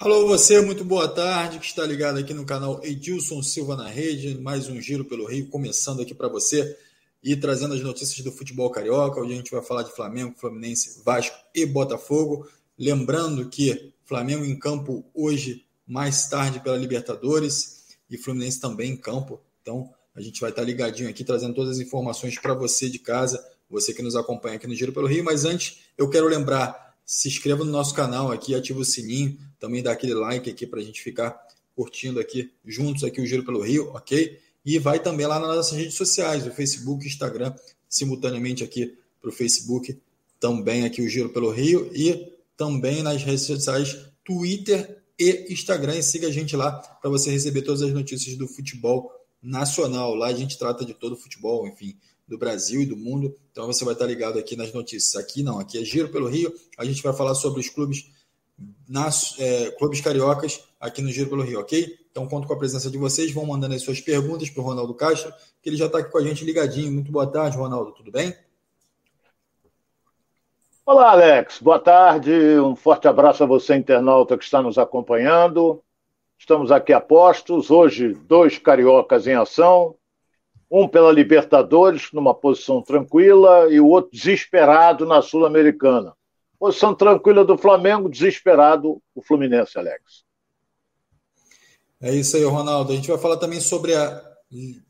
Alô, você, muito boa tarde, que está ligado aqui no canal Edilson Silva na Rede, mais um Giro pelo Rio, começando aqui para você e trazendo as notícias do futebol carioca. Hoje a gente vai falar de Flamengo, Fluminense, Vasco e Botafogo. Lembrando que Flamengo em campo hoje, mais tarde pela Libertadores, e Fluminense também em campo. Então a gente vai estar ligadinho aqui, trazendo todas as informações para você de casa, você que nos acompanha aqui no Giro pelo Rio. Mas antes, eu quero lembrar se inscreva no nosso canal aqui, ativa o sininho, também dá aquele like aqui para a gente ficar curtindo aqui juntos aqui o Giro pelo Rio, ok? E vai também lá nas nossas redes sociais, o Facebook, Instagram, simultaneamente aqui para o Facebook, também aqui o Giro pelo Rio e também nas redes sociais Twitter e Instagram. E siga a gente lá para você receber todas as notícias do futebol nacional. Lá a gente trata de todo o futebol, enfim, do Brasil e do mundo. Então você vai estar ligado aqui nas notícias. Aqui não, aqui é Giro pelo Rio. A gente vai falar sobre os clubes, nas, é, clubes cariocas aqui no Giro pelo Rio, ok? Então conto com a presença de vocês. Vão mandando as suas perguntas para o Ronaldo Castro, que ele já está aqui com a gente ligadinho. Muito boa tarde, Ronaldo. Tudo bem? Olá, Alex. Boa tarde. Um forte abraço a você, internauta, que está nos acompanhando. Estamos aqui a postos. Hoje, dois cariocas em ação um pela Libertadores, numa posição tranquila, e o outro desesperado na Sul-Americana. Posição tranquila do Flamengo, desesperado o Fluminense, Alex. É isso aí, Ronaldo. A gente vai falar também sobre a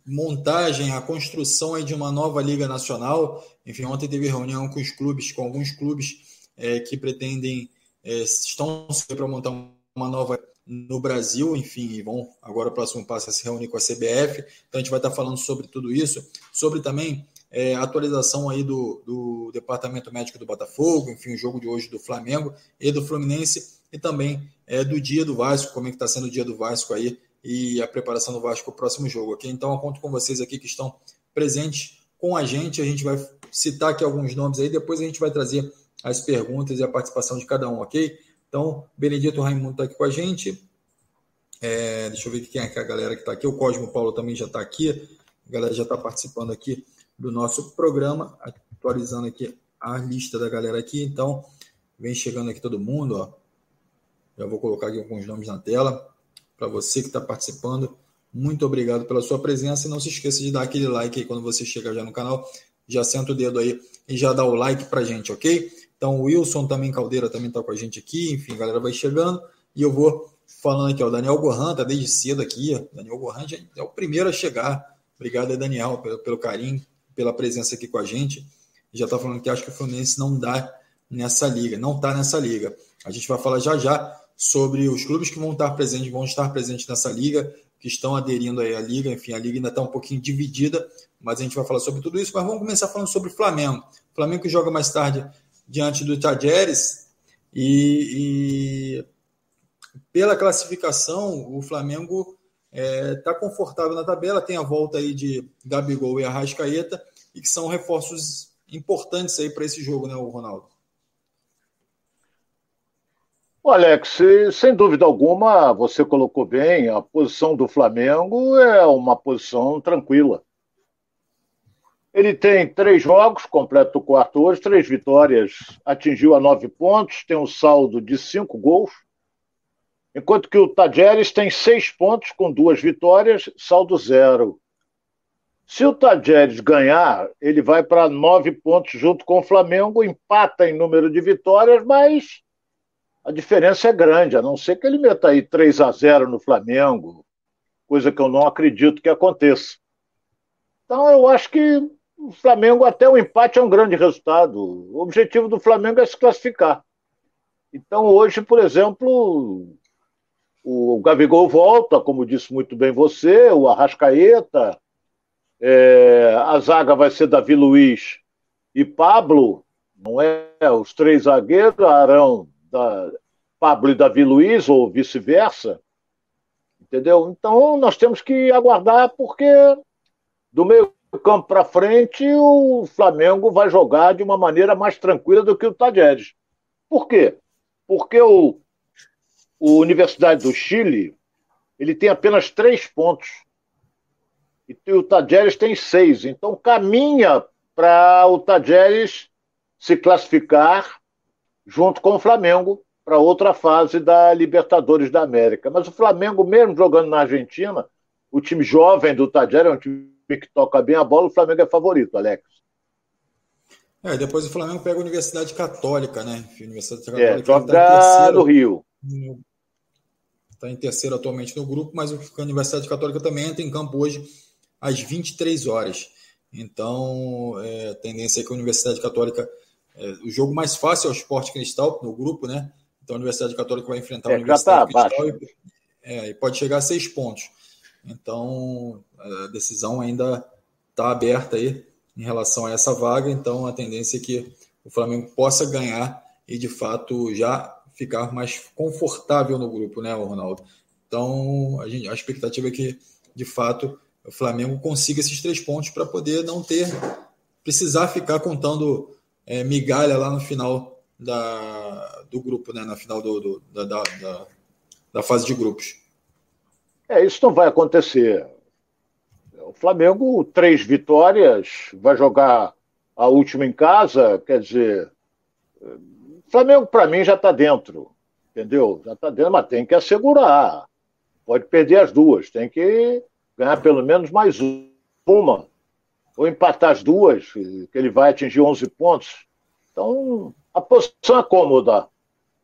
montagem, a construção de uma nova Liga Nacional. Enfim, ontem teve reunião com os clubes, com alguns clubes é, que pretendem, é, estão para montar uma nova no Brasil, enfim, e vão agora o próximo passo é se reunir com a CBF. Então a gente vai estar falando sobre tudo isso, sobre também é, a atualização aí do, do Departamento Médico do Botafogo, enfim, o jogo de hoje do Flamengo e do Fluminense, e também é, do dia do Vasco, como é que está sendo o dia do Vasco aí e a preparação do Vasco para o próximo jogo, ok? Então eu conto com vocês aqui que estão presentes com a gente, a gente vai citar aqui alguns nomes aí, depois a gente vai trazer as perguntas e a participação de cada um, ok? Então, Benedito Raimundo está aqui com a gente. É, deixa eu ver quem é a galera que está aqui. O Cosmo Paulo também já está aqui. A galera já está participando aqui do nosso programa, atualizando aqui a lista da galera aqui. Então, vem chegando aqui todo mundo. Ó. Já vou colocar aqui alguns nomes na tela para você que está participando. Muito obrigado pela sua presença e não se esqueça de dar aquele like aí quando você chega já no canal. Já senta o dedo aí e já dá o like para gente, ok? Então, o Wilson também, Caldeira, também está com a gente aqui. Enfim, a galera vai chegando. E eu vou falando aqui, ó, o Daniel Gohan está desde cedo aqui. Daniel Gohan é o primeiro a chegar. Obrigado, Daniel, pelo, pelo carinho, pela presença aqui com a gente. Já está falando que acho que o Fluminense não dá nessa liga, não está nessa liga. A gente vai falar já já sobre os clubes que vão estar presentes, vão estar presentes nessa liga, que estão aderindo aí à liga. Enfim, a liga ainda está um pouquinho dividida, mas a gente vai falar sobre tudo isso. Mas vamos começar falando sobre o Flamengo. O Flamengo que joga mais tarde diante do Tajeres e, e, pela classificação o Flamengo está é, tá confortável na tabela, tem a volta aí de Gabigol e Arrascaeta e que são reforços importantes aí para esse jogo, né, o Ronaldo? Alex, sem dúvida alguma, você colocou bem, a posição do Flamengo é uma posição tranquila. Ele tem três jogos, completa o quarto hoje, três vitórias, atingiu a nove pontos, tem um saldo de cinco gols, enquanto que o Tajeres tem seis pontos com duas vitórias, saldo zero. Se o Tajeres ganhar, ele vai para nove pontos junto com o Flamengo, empata em número de vitórias, mas a diferença é grande, a não ser que ele meta aí 3 a 0 no Flamengo, coisa que eu não acredito que aconteça. Então eu acho que o Flamengo, até o empate é um grande resultado. O objetivo do Flamengo é se classificar. Então, hoje, por exemplo, o Gabigol volta, como disse muito bem você, o Arrascaeta, é, a zaga vai ser Davi Luiz e Pablo, não é? Os três zagueiros, Arão, da, Pablo e Davi Luiz, ou vice-versa. Entendeu? Então, nós temos que aguardar, porque do meio campo para frente, o Flamengo vai jogar de uma maneira mais tranquila do que o Tajeres. Por quê? Porque o, o Universidade do Chile ele tem apenas três pontos. E o Tajeres tem seis. Então caminha para o Tajeres se classificar junto com o Flamengo para outra fase da Libertadores da América. Mas o Flamengo, mesmo jogando na Argentina, o time jovem do Tadjera é um time que toca bem a bola, o Flamengo é favorito, Alex. É, depois o Flamengo pega a Universidade Católica, né? A Universidade Católica é, joga tá no Rio. Está em terceiro atualmente no grupo, mas a Universidade Católica também entra em campo hoje às 23 horas. Então, é, a tendência é que a Universidade Católica. É, o jogo mais fácil é o Esporte Cristal, no grupo, né? Então a Universidade Católica vai enfrentar a é, Universidade tá Cristal e, é, e, pode chegar a seis pontos. Então, a decisão ainda está aberta aí em relação a essa vaga, então a tendência é que o Flamengo possa ganhar e de fato já ficar mais confortável no grupo, né, Ronaldo? Então a, gente, a expectativa é que de fato o Flamengo consiga esses três pontos para poder não ter precisar ficar contando é, migalha lá no final da, do grupo, né, na final do, do da, da, da fase de grupos. É, isso não vai acontecer. O Flamengo, três vitórias, vai jogar a última em casa, quer dizer. O Flamengo, para mim, já está dentro, entendeu? Já está dentro, mas tem que assegurar. Pode perder as duas, tem que ganhar pelo menos mais uma. Ou empatar as duas, que ele vai atingir 11 pontos. Então, a posição é cômoda,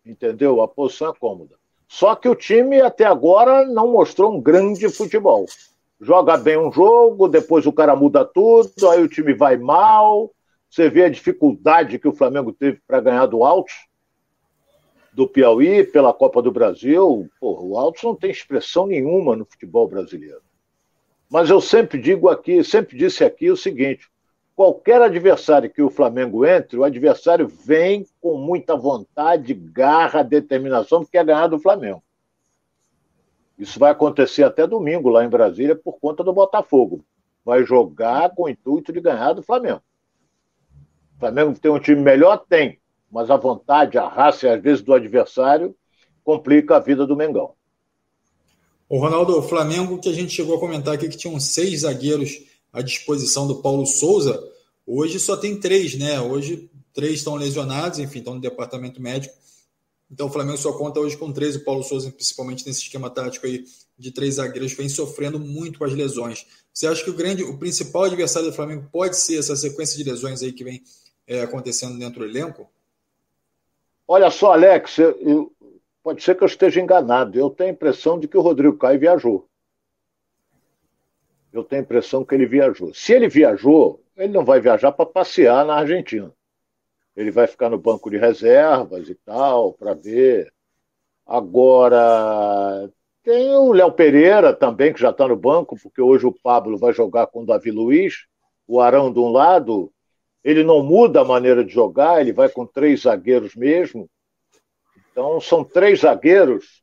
entendeu? A posição é cômoda. Só que o time até agora não mostrou um grande futebol joga bem um jogo, depois o cara muda tudo, aí o time vai mal. Você vê a dificuldade que o Flamengo teve para ganhar do Altos, do Piauí, pela Copa do Brasil. Porra, o Altos não tem expressão nenhuma no futebol brasileiro. Mas eu sempre digo aqui, sempre disse aqui o seguinte: qualquer adversário que o Flamengo entre, o adversário vem com muita vontade, garra, determinação, porque quer ganhar do Flamengo. Isso vai acontecer até domingo lá em Brasília por conta do Botafogo. Vai jogar com o intuito de ganhar do Flamengo. O Flamengo tem um time melhor? Tem. Mas a vontade, a raça às vezes do adversário complica a vida do Mengão. O Ronaldo, o Flamengo que a gente chegou a comentar aqui que tinham seis zagueiros à disposição do Paulo Souza, hoje só tem três, né? Hoje três estão lesionados, enfim, estão no departamento médico. Então o Flamengo só conta hoje com 13. O Paulo Souza, principalmente nesse esquema tático aí de três zagueiros, vem sofrendo muito com as lesões. Você acha que o grande, o principal adversário do Flamengo pode ser essa sequência de lesões aí que vem é, acontecendo dentro do elenco? Olha só, Alex, eu, eu, pode ser que eu esteja enganado. Eu tenho a impressão de que o Rodrigo Caio viajou. Eu tenho a impressão que ele viajou. Se ele viajou, ele não vai viajar para passear na Argentina. Ele vai ficar no banco de reservas e tal, para ver. Agora, tem o Léo Pereira também, que já está no banco, porque hoje o Pablo vai jogar com o Davi Luiz, o Arão de um lado. Ele não muda a maneira de jogar, ele vai com três zagueiros mesmo. Então, são três zagueiros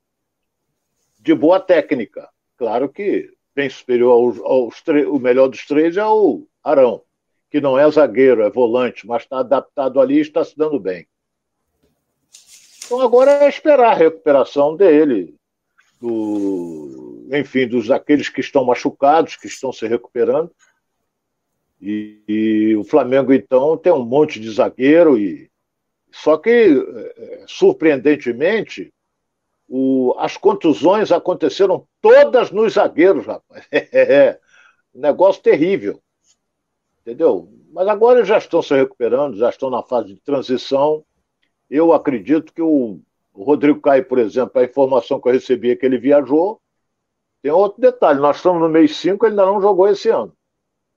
de boa técnica. Claro que bem superior aos, aos o melhor dos três é o Arão que não é zagueiro, é volante, mas está adaptado ali e está se dando bem. Então agora é esperar a recuperação dele, do, enfim, dos aqueles que estão machucados, que estão se recuperando. E, e, o Flamengo, então, tem um monte de zagueiro, e só que, é, surpreendentemente, o, as contusões aconteceram todas nos zagueiros, rapaz. É, um negócio terrível entendeu? Mas agora já estão se recuperando, já estão na fase de transição. Eu acredito que o, o Rodrigo Caio, por exemplo, a informação que eu recebi é que ele viajou. Tem outro detalhe: nós estamos no mês 5, ele ainda não jogou esse ano.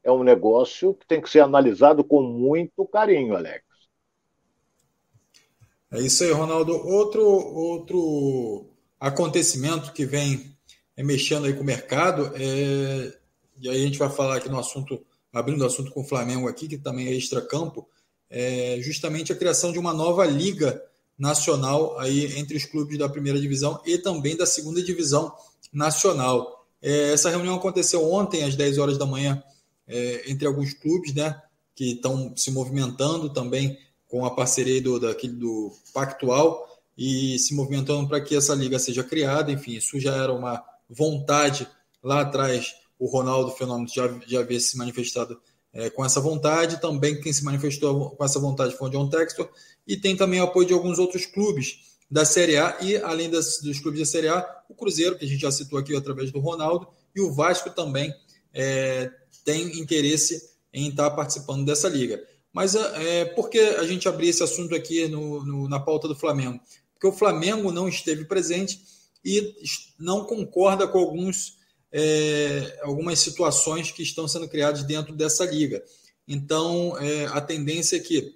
É um negócio que tem que ser analisado com muito carinho, Alex. É isso aí, Ronaldo. Outro, outro acontecimento que vem mexendo aí com o mercado, é... e aí a gente vai falar aqui no assunto abrindo o assunto com o Flamengo aqui, que também é extracampo, é justamente a criação de uma nova liga nacional aí entre os clubes da primeira divisão e também da segunda divisão nacional. É, essa reunião aconteceu ontem às 10 horas da manhã é, entre alguns clubes, né, que estão se movimentando também com a parceria do, daquele, do Pactual e se movimentando para que essa liga seja criada. Enfim, isso já era uma vontade lá atrás o Ronaldo Fenômeno já, já havia se manifestado é, com essa vontade. Também quem se manifestou com essa vontade foi o John Textor. E tem também o apoio de alguns outros clubes, da Série A e, além das, dos clubes da Série A, o Cruzeiro, que a gente já citou aqui através do Ronaldo, e o Vasco também é, tem interesse em estar participando dessa liga. Mas é, por que a gente abrir esse assunto aqui no, no, na pauta do Flamengo? Porque o Flamengo não esteve presente e não concorda com alguns, é, algumas situações que estão sendo criadas dentro dessa liga. Então, é, a tendência é que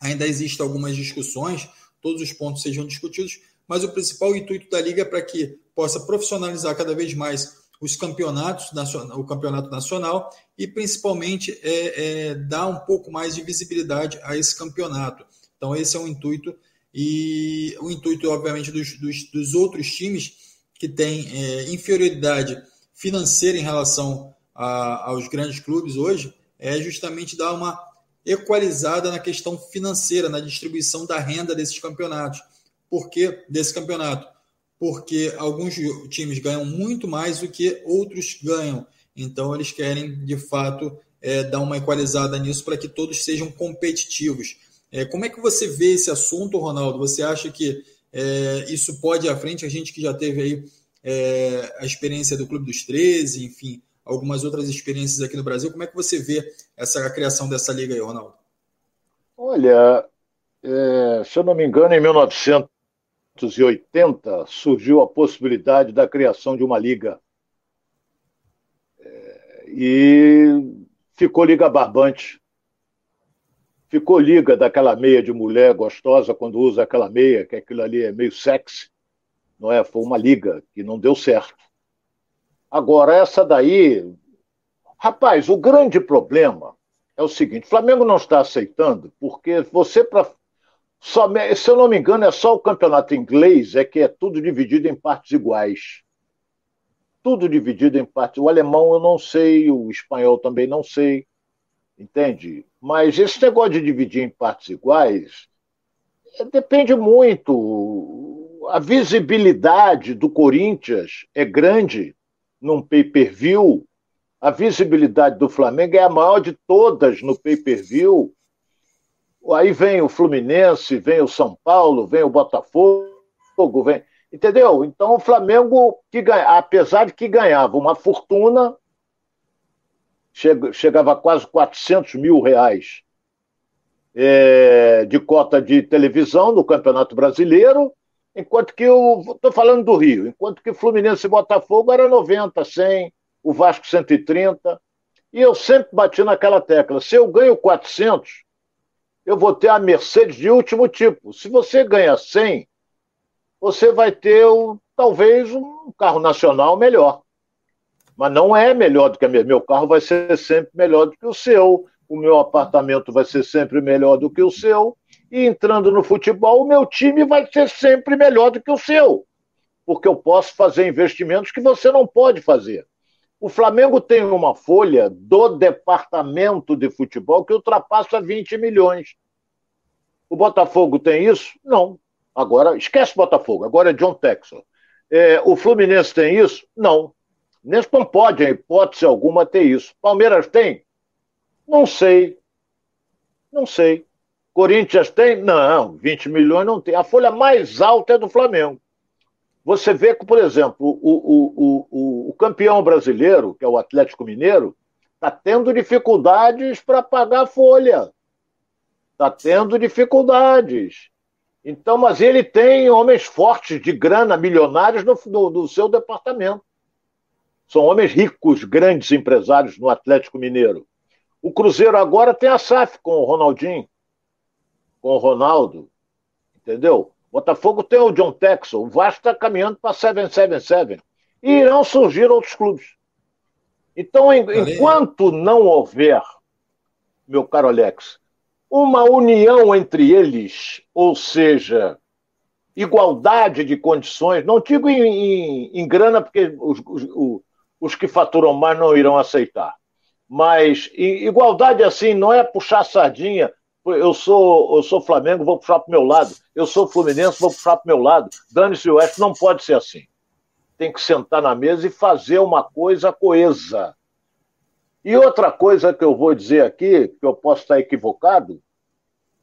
ainda existam algumas discussões, todos os pontos sejam discutidos, mas o principal intuito da liga é para que possa profissionalizar cada vez mais os campeonatos, o campeonato nacional e principalmente é, é, dar um pouco mais de visibilidade a esse campeonato. Então esse é o intuito e o intuito, obviamente, dos, dos, dos outros times que têm é, inferioridade financeira em relação a, aos grandes clubes hoje é justamente dar uma equalizada na questão financeira, na distribuição da renda desses campeonatos. Por que desse campeonato? Porque alguns times ganham muito mais do que outros ganham. Então, eles querem, de fato, é, dar uma equalizada nisso para que todos sejam competitivos. É, como é que você vê esse assunto, Ronaldo? Você acha que é, isso pode ir à frente? A gente que já teve aí é, a experiência do Clube dos 13, enfim, algumas outras experiências aqui no Brasil. Como é que você vê essa a criação dessa liga aí, Ronaldo? Olha, é, se eu não me engano, em 1980 surgiu a possibilidade da criação de uma liga. É, e ficou liga barbante. Ficou liga daquela meia de mulher gostosa quando usa aquela meia, que aquilo ali é meio sexy. Não é? Foi uma liga que não deu certo. Agora, essa daí. Rapaz, o grande problema é o seguinte: Flamengo não está aceitando, porque você, para. Se eu não me engano, é só o campeonato inglês é que é tudo dividido em partes iguais. Tudo dividido em partes. O alemão eu não sei, o espanhol também não sei. Entende? Mas esse negócio de dividir em partes iguais depende muito. A visibilidade do Corinthians é grande num pay-per-view, a visibilidade do Flamengo é a maior de todas no pay-per-view. Aí vem o Fluminense, vem o São Paulo, vem o Botafogo, vem. Entendeu? Então o Flamengo, que ganha, apesar de que ganhava uma fortuna, chegava a quase 400 mil reais é, de cota de televisão no Campeonato Brasileiro, enquanto que o. Estou falando do Rio, enquanto que Fluminense e Botafogo era 90, 100, o Vasco 130. E eu sempre bati naquela tecla: se eu ganho 400, eu vou ter a Mercedes de último tipo. Se você ganha 100, você vai ter talvez um carro nacional melhor. Mas não é melhor do que a minha. Meu carro vai ser sempre melhor do que o seu, o meu apartamento vai ser sempre melhor do que o seu e entrando no futebol, o meu time vai ser sempre melhor do que o seu, porque eu posso fazer investimentos que você não pode fazer. O Flamengo tem uma folha do departamento de futebol que ultrapassa 20 milhões. O Botafogo tem isso? Não. Agora, esquece Botafogo, agora é John Texel. É, o Fluminense tem isso? Não. Nesse não pode, em hipótese alguma, ter isso. Palmeiras tem? Não sei. Não sei. Corinthians tem? Não, 20 milhões não tem. A folha mais alta é do Flamengo. Você vê que, por exemplo, o, o, o, o campeão brasileiro, que é o Atlético Mineiro, está tendo dificuldades para pagar a folha. Está tendo dificuldades. Então, mas ele tem homens fortes de grana, milionários no, no, no seu departamento. São homens ricos, grandes empresários no Atlético Mineiro. O Cruzeiro agora tem a SAF com o Ronaldinho com o Ronaldo, entendeu? Botafogo tem o John Texel, o Vasco está caminhando para 777. E irão surgir outros clubes. Então, em, enquanto não houver, meu caro Alex, uma união entre eles, ou seja, igualdade de condições, não digo em, em, em grana, porque os, os, os, que faturam mais não irão aceitar, mas igualdade assim não é puxar sardinha eu sou, eu sou Flamengo, vou puxar para o meu lado. Eu sou Fluminense, vou puxar para o meu lado. Dane-se o não pode ser assim. Tem que sentar na mesa e fazer uma coisa coesa. E outra coisa que eu vou dizer aqui, que eu posso estar equivocado,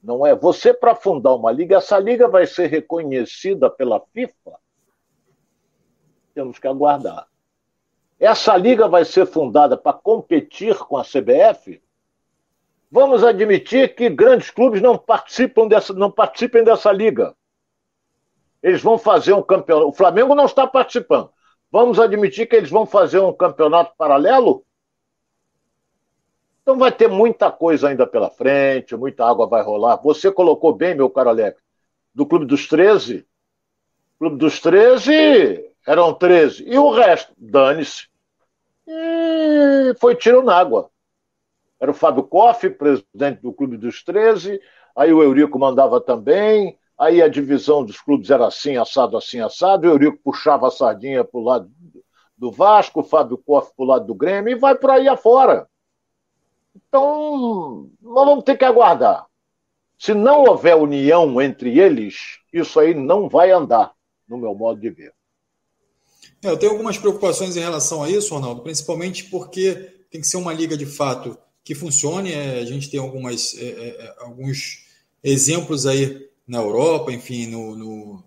Não é? Você, para fundar uma liga, essa liga vai ser reconhecida pela FIFA? Temos que aguardar. Essa liga vai ser fundada para competir com a CBF? Vamos admitir que grandes clubes não participam dessa, não participem dessa liga. Eles vão fazer um campeonato. O Flamengo não está participando. Vamos admitir que eles vão fazer um campeonato paralelo? Então vai ter muita coisa ainda pela frente, muita água vai rolar. Você colocou bem, meu caro Alex, do Clube dos 13. Clube dos 13 eram 13. E o resto? Dane-se. E foi tiro na água. Era o Fábio Koff, presidente do Clube dos 13. Aí o Eurico mandava também. Aí a divisão dos clubes era assim, assado, assim, assado. O Eurico puxava a sardinha para o lado do Vasco, o Fábio Koff para o lado do Grêmio e vai por aí afora. Então, nós vamos ter que aguardar. Se não houver união entre eles, isso aí não vai andar, no meu modo de ver. É, eu tenho algumas preocupações em relação a isso, Ronaldo, principalmente porque tem que ser uma liga de fato que funcione. É, a gente tem algumas, é, é, alguns exemplos aí na Europa, enfim, no, no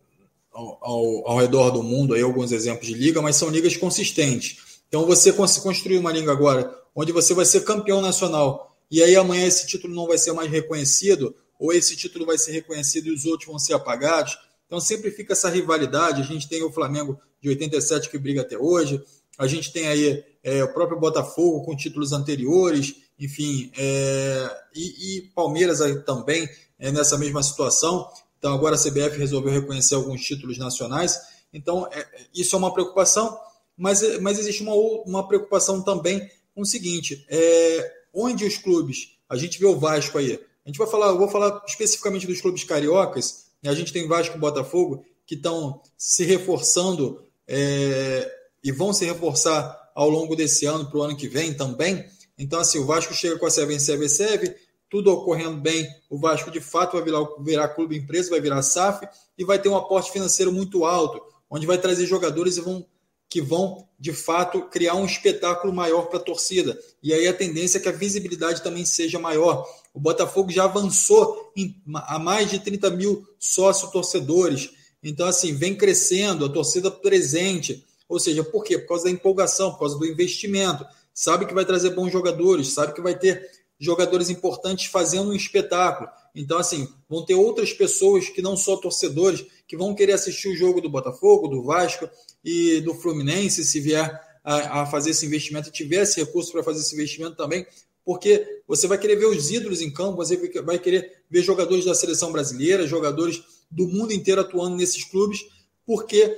ao, ao, ao, redor do mundo, aí alguns exemplos de liga, mas são ligas consistentes. Então, você construir uma liga agora onde você vai ser campeão nacional e aí amanhã esse título não vai ser mais reconhecido, ou esse título vai ser reconhecido e os outros vão ser apagados. Então sempre fica essa rivalidade. A gente tem o Flamengo de 87 que briga até hoje, a gente tem aí é, o próprio Botafogo com títulos anteriores, enfim, é, e, e, Palmeiras aí também é, nessa mesma situação. Então agora a CBF resolveu reconhecer alguns títulos nacionais. Então é, isso é uma preocupação, mas, mas existe uma, uma preocupação também com o seguinte: é, onde os clubes, a gente vê o Vasco aí, a gente vai falar, eu vou falar especificamente dos clubes cariocas, né, a gente tem Vasco e Botafogo que estão se reforçando é, e vão se reforçar ao longo desse ano para o ano que vem também. Então, assim, o Vasco chega com a Seven Seven Seven, tudo ocorrendo bem, o Vasco de fato vai virar, virar clube empresa, vai virar SAF e vai ter um aporte financeiro muito alto, onde vai trazer jogadores e vão que vão, de fato, criar um espetáculo maior para a torcida. E aí a tendência é que a visibilidade também seja maior. O Botafogo já avançou em, a mais de 30 mil sócios torcedores. Então, assim, vem crescendo, a torcida presente. Ou seja, por quê? Por causa da empolgação, por causa do investimento. Sabe que vai trazer bons jogadores, sabe que vai ter jogadores importantes fazendo um espetáculo. Então, assim, vão ter outras pessoas que não só torcedores, que vão querer assistir o jogo do Botafogo, do Vasco e do Fluminense, se vier a, a fazer esse investimento, tiver esse recurso para fazer esse investimento também, porque você vai querer ver os ídolos em campo, você vai querer ver jogadores da seleção brasileira, jogadores do mundo inteiro atuando nesses clubes, porque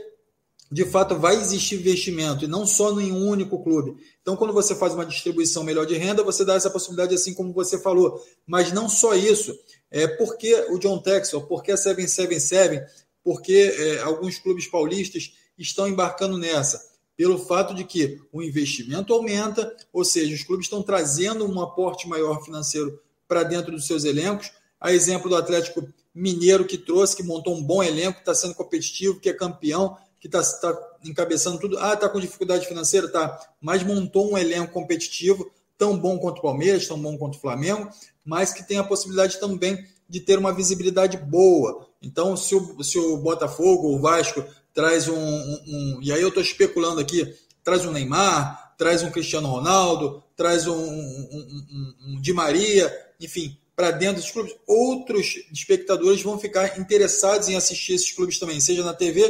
de fato vai existir investimento e não só em um único clube. Então, quando você faz uma distribuição melhor de renda, você dá essa possibilidade, assim como você falou. Mas não só isso. É porque o John Texel, porque a 777, porque é, alguns clubes paulistas estão embarcando nessa? Pelo fato de que o investimento aumenta, ou seja, os clubes estão trazendo um aporte maior financeiro para dentro dos seus elencos. A exemplo do Atlético Mineiro que trouxe, que montou um bom elenco, está sendo competitivo, que é campeão, que está tá encabeçando tudo. Ah, está com dificuldade financeira? Tá. Mas montou um elenco competitivo, tão bom quanto o Palmeiras, tão bom quanto o Flamengo, mas que tem a possibilidade também de ter uma visibilidade boa. Então, se o, se o Botafogo ou o Vasco traz um, um, um, E aí eu estou especulando aqui: traz um Neymar, traz um Cristiano Ronaldo, traz um, um, Di Maria, enfim, para dentro dos clubes, outros espectadores vão ficar interessados em assistir esses clubes também, seja na TV,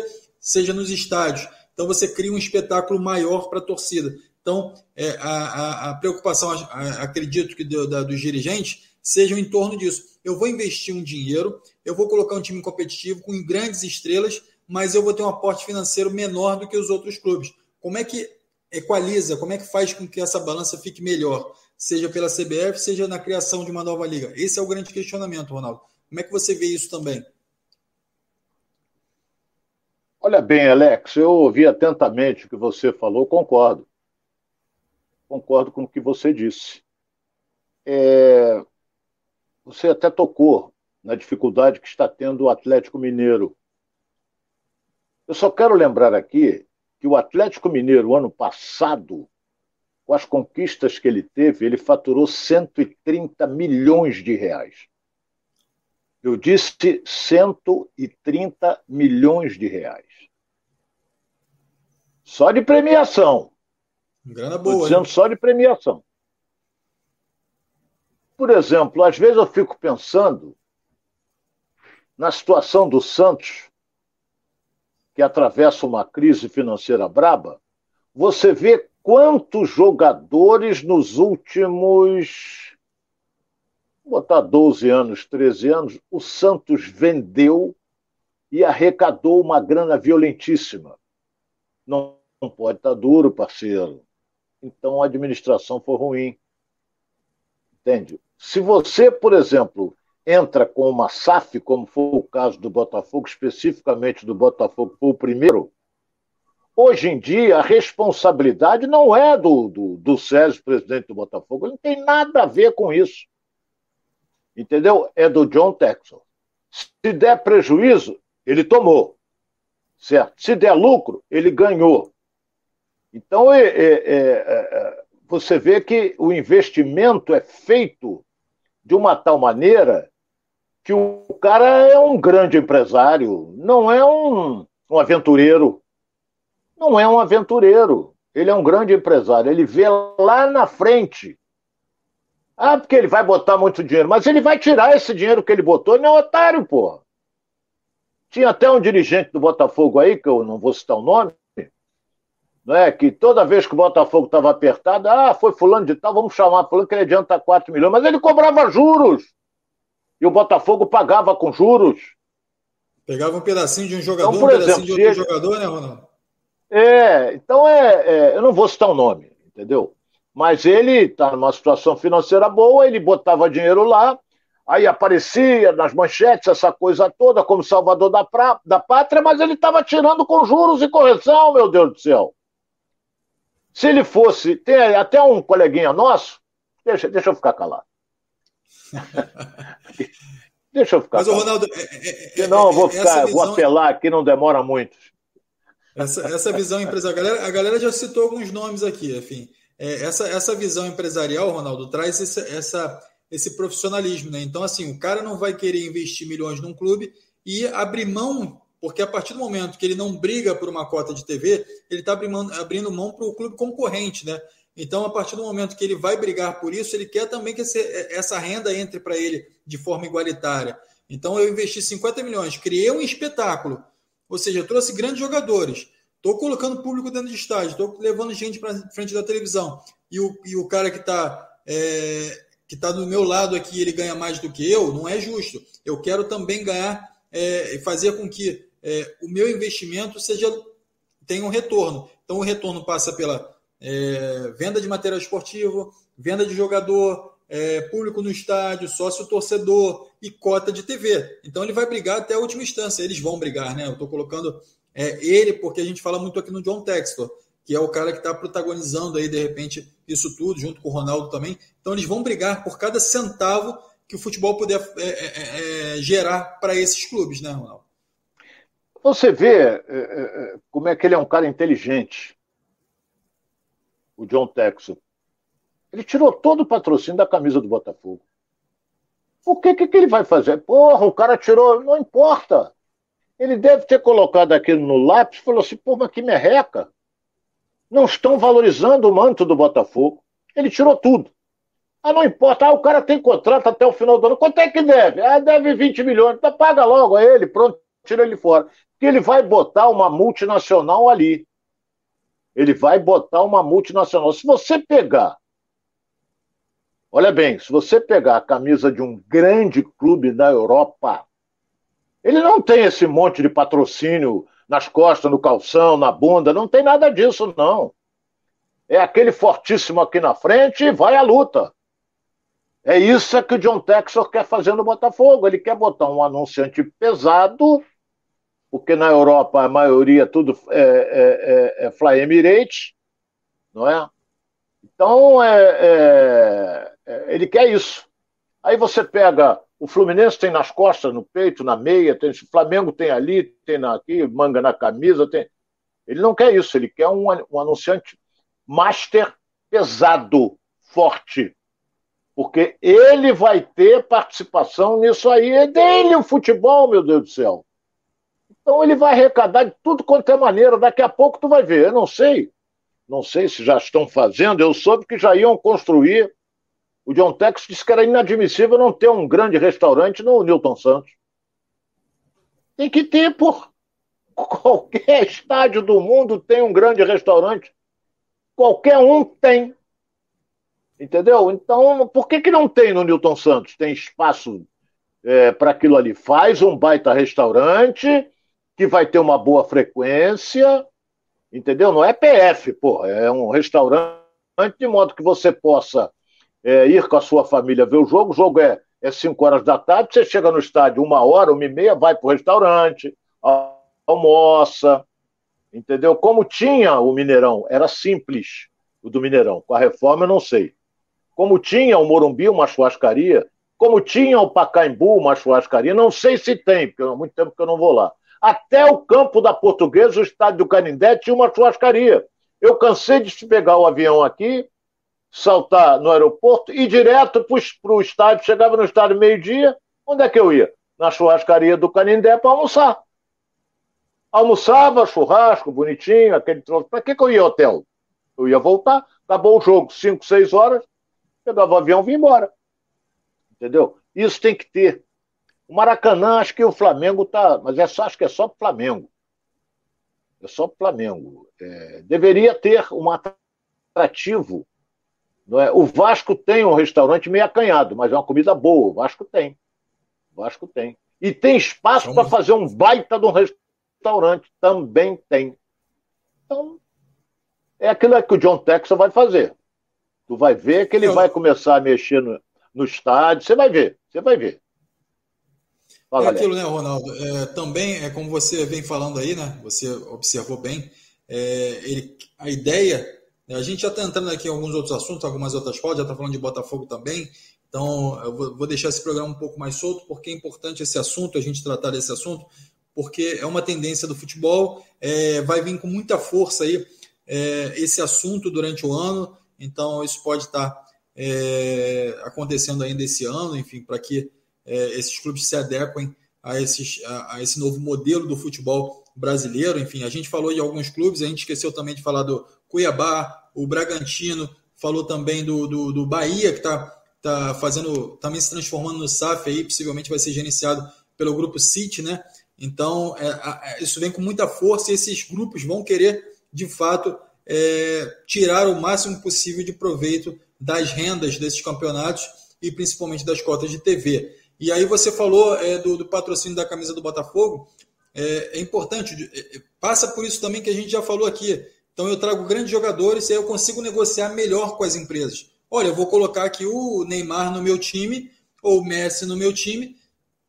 seja nos estádios. Então você cria um espetáculo maior para a torcida. Então, é, a, a, a, preocupação, acredito que do, da, dos dirigentes, seja em torno disso. Eu vou investir um dinheiro, eu vou colocar um time competitivo com grandes estrelas, mas eu vou ter um aporte financeiro menor do que os outros clubes. Como é que equaliza, como é que faz com que essa balança fique melhor, seja pela CBF, seja na criação de uma nova liga? Esse é o grande questionamento, Ronaldo. Como é que você vê isso também? Olha bem, Alex, eu ouvi atentamente o que você falou, concordo. Concordo com o que você disse. É... Você até tocou na dificuldade que está tendo o Atlético Mineiro eu só quero lembrar aqui que o Atlético Mineiro, ano passado, com as conquistas que ele teve, ele faturou 130 milhões de reais. Eu disse 130 milhões de reais. Só de premiação. Grana boa. Estou dizendo hein? só de premiação. Por exemplo, às vezes eu fico pensando na situação do Santos, que atravessa uma crise financeira braba. Você vê quantos jogadores nos últimos vou botar 12 anos, 13 anos, o Santos vendeu e arrecadou uma grana violentíssima. Não, não pode estar duro, parceiro. Então a administração foi ruim. Entende? Se você, por exemplo, entra com uma SAF, como foi o caso do Botafogo, especificamente do Botafogo, foi o primeiro, hoje em dia a responsabilidade não é do, do, do César, presidente do Botafogo, ele não tem nada a ver com isso. Entendeu? É do John Texel. Se der prejuízo, ele tomou. Certo? Se der lucro, ele ganhou. Então, é, é, é, é você vê que o investimento é feito de uma tal maneira que o cara é um grande empresário, não é um, um aventureiro. Não é um aventureiro. Ele é um grande empresário. Ele vê lá na frente. Ah, porque ele vai botar muito dinheiro. Mas ele vai tirar esse dinheiro que ele botou. Ele é otário, porra. Tinha até um dirigente do Botafogo aí, que eu não vou citar o nome, não é? que toda vez que o Botafogo estava apertado, ah, foi fulano de tal, vamos chamar fulano que ele adianta 4 milhões. Mas ele cobrava juros. E o Botafogo pagava com juros. Pegava um pedacinho de um jogador, então, um pedacinho exemplo, de outro ele... jogador, né, Ronaldo? É, então é, é, eu não vou citar o nome, entendeu? Mas ele está numa situação financeira boa, ele botava dinheiro lá, aí aparecia nas manchetes essa coisa toda como salvador da, pra, da pátria, mas ele estava tirando com juros e correção, meu Deus do céu. Se ele fosse, tem até um coleguinha nosso, deixa, deixa eu ficar calado. Deixa eu ficar. Mas, o Ronaldo. É, é, é Senão eu vou, ficar, visão... vou apelar aqui, não demora muito. Essa, essa visão empresarial. A galera, a galera já citou alguns nomes aqui, enfim. É, essa, essa visão empresarial, Ronaldo, traz essa, esse profissionalismo, né? Então, assim, o cara não vai querer investir milhões num clube e abrir mão, porque a partir do momento que ele não briga por uma cota de TV, ele está abrindo, mão para o clube concorrente, né? Então, a partir do momento que ele vai brigar por isso, ele quer também que essa renda entre para ele de forma igualitária. Então, eu investi 50 milhões, criei um espetáculo, ou seja, trouxe grandes jogadores, estou colocando público dentro de estádio, estou levando gente para frente da televisão, e o, e o cara que está é, que tá do meu lado aqui, ele ganha mais do que eu, não é justo. Eu quero também ganhar é, e é, fazer com que é, o meu investimento seja tenha um retorno. Então, o retorno passa pela é, venda de material esportivo, venda de jogador, é, público no estádio, sócio torcedor e cota de TV. Então ele vai brigar até a última instância. Eles vão brigar, né? Eu estou colocando é, ele porque a gente fala muito aqui no John Textor, que é o cara que está protagonizando aí de repente isso tudo, junto com o Ronaldo também. Então eles vão brigar por cada centavo que o futebol puder é, é, é gerar para esses clubes, né, Ronaldo? Você vê como é que ele é um cara inteligente o John Texel. Ele tirou todo o patrocínio da camisa do Botafogo. O que, que, que ele vai fazer? Porra, o cara tirou. Não importa. Ele deve ter colocado aquilo no lápis e falou assim: pô, mas que merreca. Não estão valorizando o manto do Botafogo. Ele tirou tudo. Ah, não importa. Ah, o cara tem contrato até o final do ano. Quanto é que deve? Ah, deve 20 milhões. Então paga logo a ele, pronto, tira ele fora. Porque ele vai botar uma multinacional ali. Ele vai botar uma multinacional. Se você pegar, olha bem, se você pegar a camisa de um grande clube da Europa, ele não tem esse monte de patrocínio nas costas, no calção, na bunda, não tem nada disso, não. É aquele fortíssimo aqui na frente e vai à luta. É isso que o John Texor quer fazer no Botafogo. Ele quer botar um anunciante pesado porque na Europa a maioria tudo é, é, é, é Fly Emirates, não é? Então, é, é, é, ele quer isso. Aí você pega, o Fluminense tem nas costas, no peito, na meia, tem, o Flamengo tem ali, tem na, aqui, manga na camisa, tem... Ele não quer isso, ele quer um, um anunciante master pesado, forte. Porque ele vai ter participação nisso aí. É dele o futebol, meu Deus do céu. Então ele vai arrecadar de tudo quanto é maneira. Daqui a pouco tu vai ver. Eu não sei. Não sei se já estão fazendo. Eu soube que já iam construir. O John Tex disse que era inadmissível não ter um grande restaurante no Newton Santos. Tem que ter, por qualquer estádio do mundo tem um grande restaurante. Qualquer um tem. Entendeu? Então, por que, que não tem no Newton Santos? Tem espaço é, para aquilo ali. Faz um baita restaurante que vai ter uma boa frequência, entendeu? Não é PF, pô, é um restaurante de modo que você possa é, ir com a sua família ver o jogo. O jogo é, é 5 horas da tarde, você chega no estádio uma hora, uma e meia, vai para o restaurante, almoça, entendeu? Como tinha o Mineirão, era simples o do Mineirão. Com a reforma, eu não sei como tinha o Morumbi uma churrascaria, como tinha o Pacaembu uma churrascaria, não sei se tem, porque há muito tempo que eu não vou lá. Até o campo da Portuguesa, o estádio do Canindé, tinha uma churrascaria. Eu cansei de pegar o avião aqui, saltar no aeroporto e direto para o estádio. Chegava no estádio meio-dia, onde é que eu ia? Na churrascaria do Canindé para almoçar. Almoçava, churrasco, bonitinho, aquele troço. Para que, que eu ia ao hotel? Eu ia voltar, acabou o jogo, 5, 6 horas, pegava o avião e vinha embora. Entendeu? Isso tem que ter. O Maracanã, acho que o Flamengo tá. Mas é só, acho que é só para o Flamengo. É só para o Flamengo. É, deveria ter um atrativo. Não é? O Vasco tem um restaurante meio acanhado, mas é uma comida boa. O Vasco tem. O Vasco tem. E tem espaço para fazer um baita de um restaurante. Também tem. Então, é aquilo que o John Texas vai fazer. Tu vai ver que ele vai começar a mexer no, no estádio. Você vai ver, você vai ver. Fala, é aquilo, né, Ronaldo? É, também é como você vem falando aí, né? Você observou bem. É, ele, a ideia. A gente já está entrando aqui em alguns outros assuntos, algumas outras pautas, já está falando de Botafogo também. Então, eu vou, deixar esse programa um pouco mais solto, porque é importante esse assunto, a gente tratar desse assunto, porque é uma tendência do futebol, é, vai vir com muita força aí é, esse assunto durante o ano. Então, isso pode estar é, acontecendo ainda esse ano, enfim, para que é, esses clubes se adequem a, esses, a, a, esse novo modelo do futebol brasileiro. Enfim, a gente falou de alguns clubes, a gente esqueceu também de falar do Cuiabá, o Bragantino, falou também do, do, do Bahia, que está tá fazendo, também se transformando no SAF aí, possivelmente vai ser gerenciado pelo grupo City, né? Então, é, isso vem com muita força e esses grupos vão querer, de fato, é, tirar o máximo possível de proveito das rendas desses campeonatos e principalmente das cotas de TV. E aí você falou é, do, do, patrocínio da camisa do Botafogo, é, é importante, é, é, passa por isso também que a gente já falou aqui. Então eu trago grandes jogadores e aí eu consigo negociar melhor com as empresas. Olha, eu vou colocar aqui o Neymar no meu time, ou o Messi no meu time,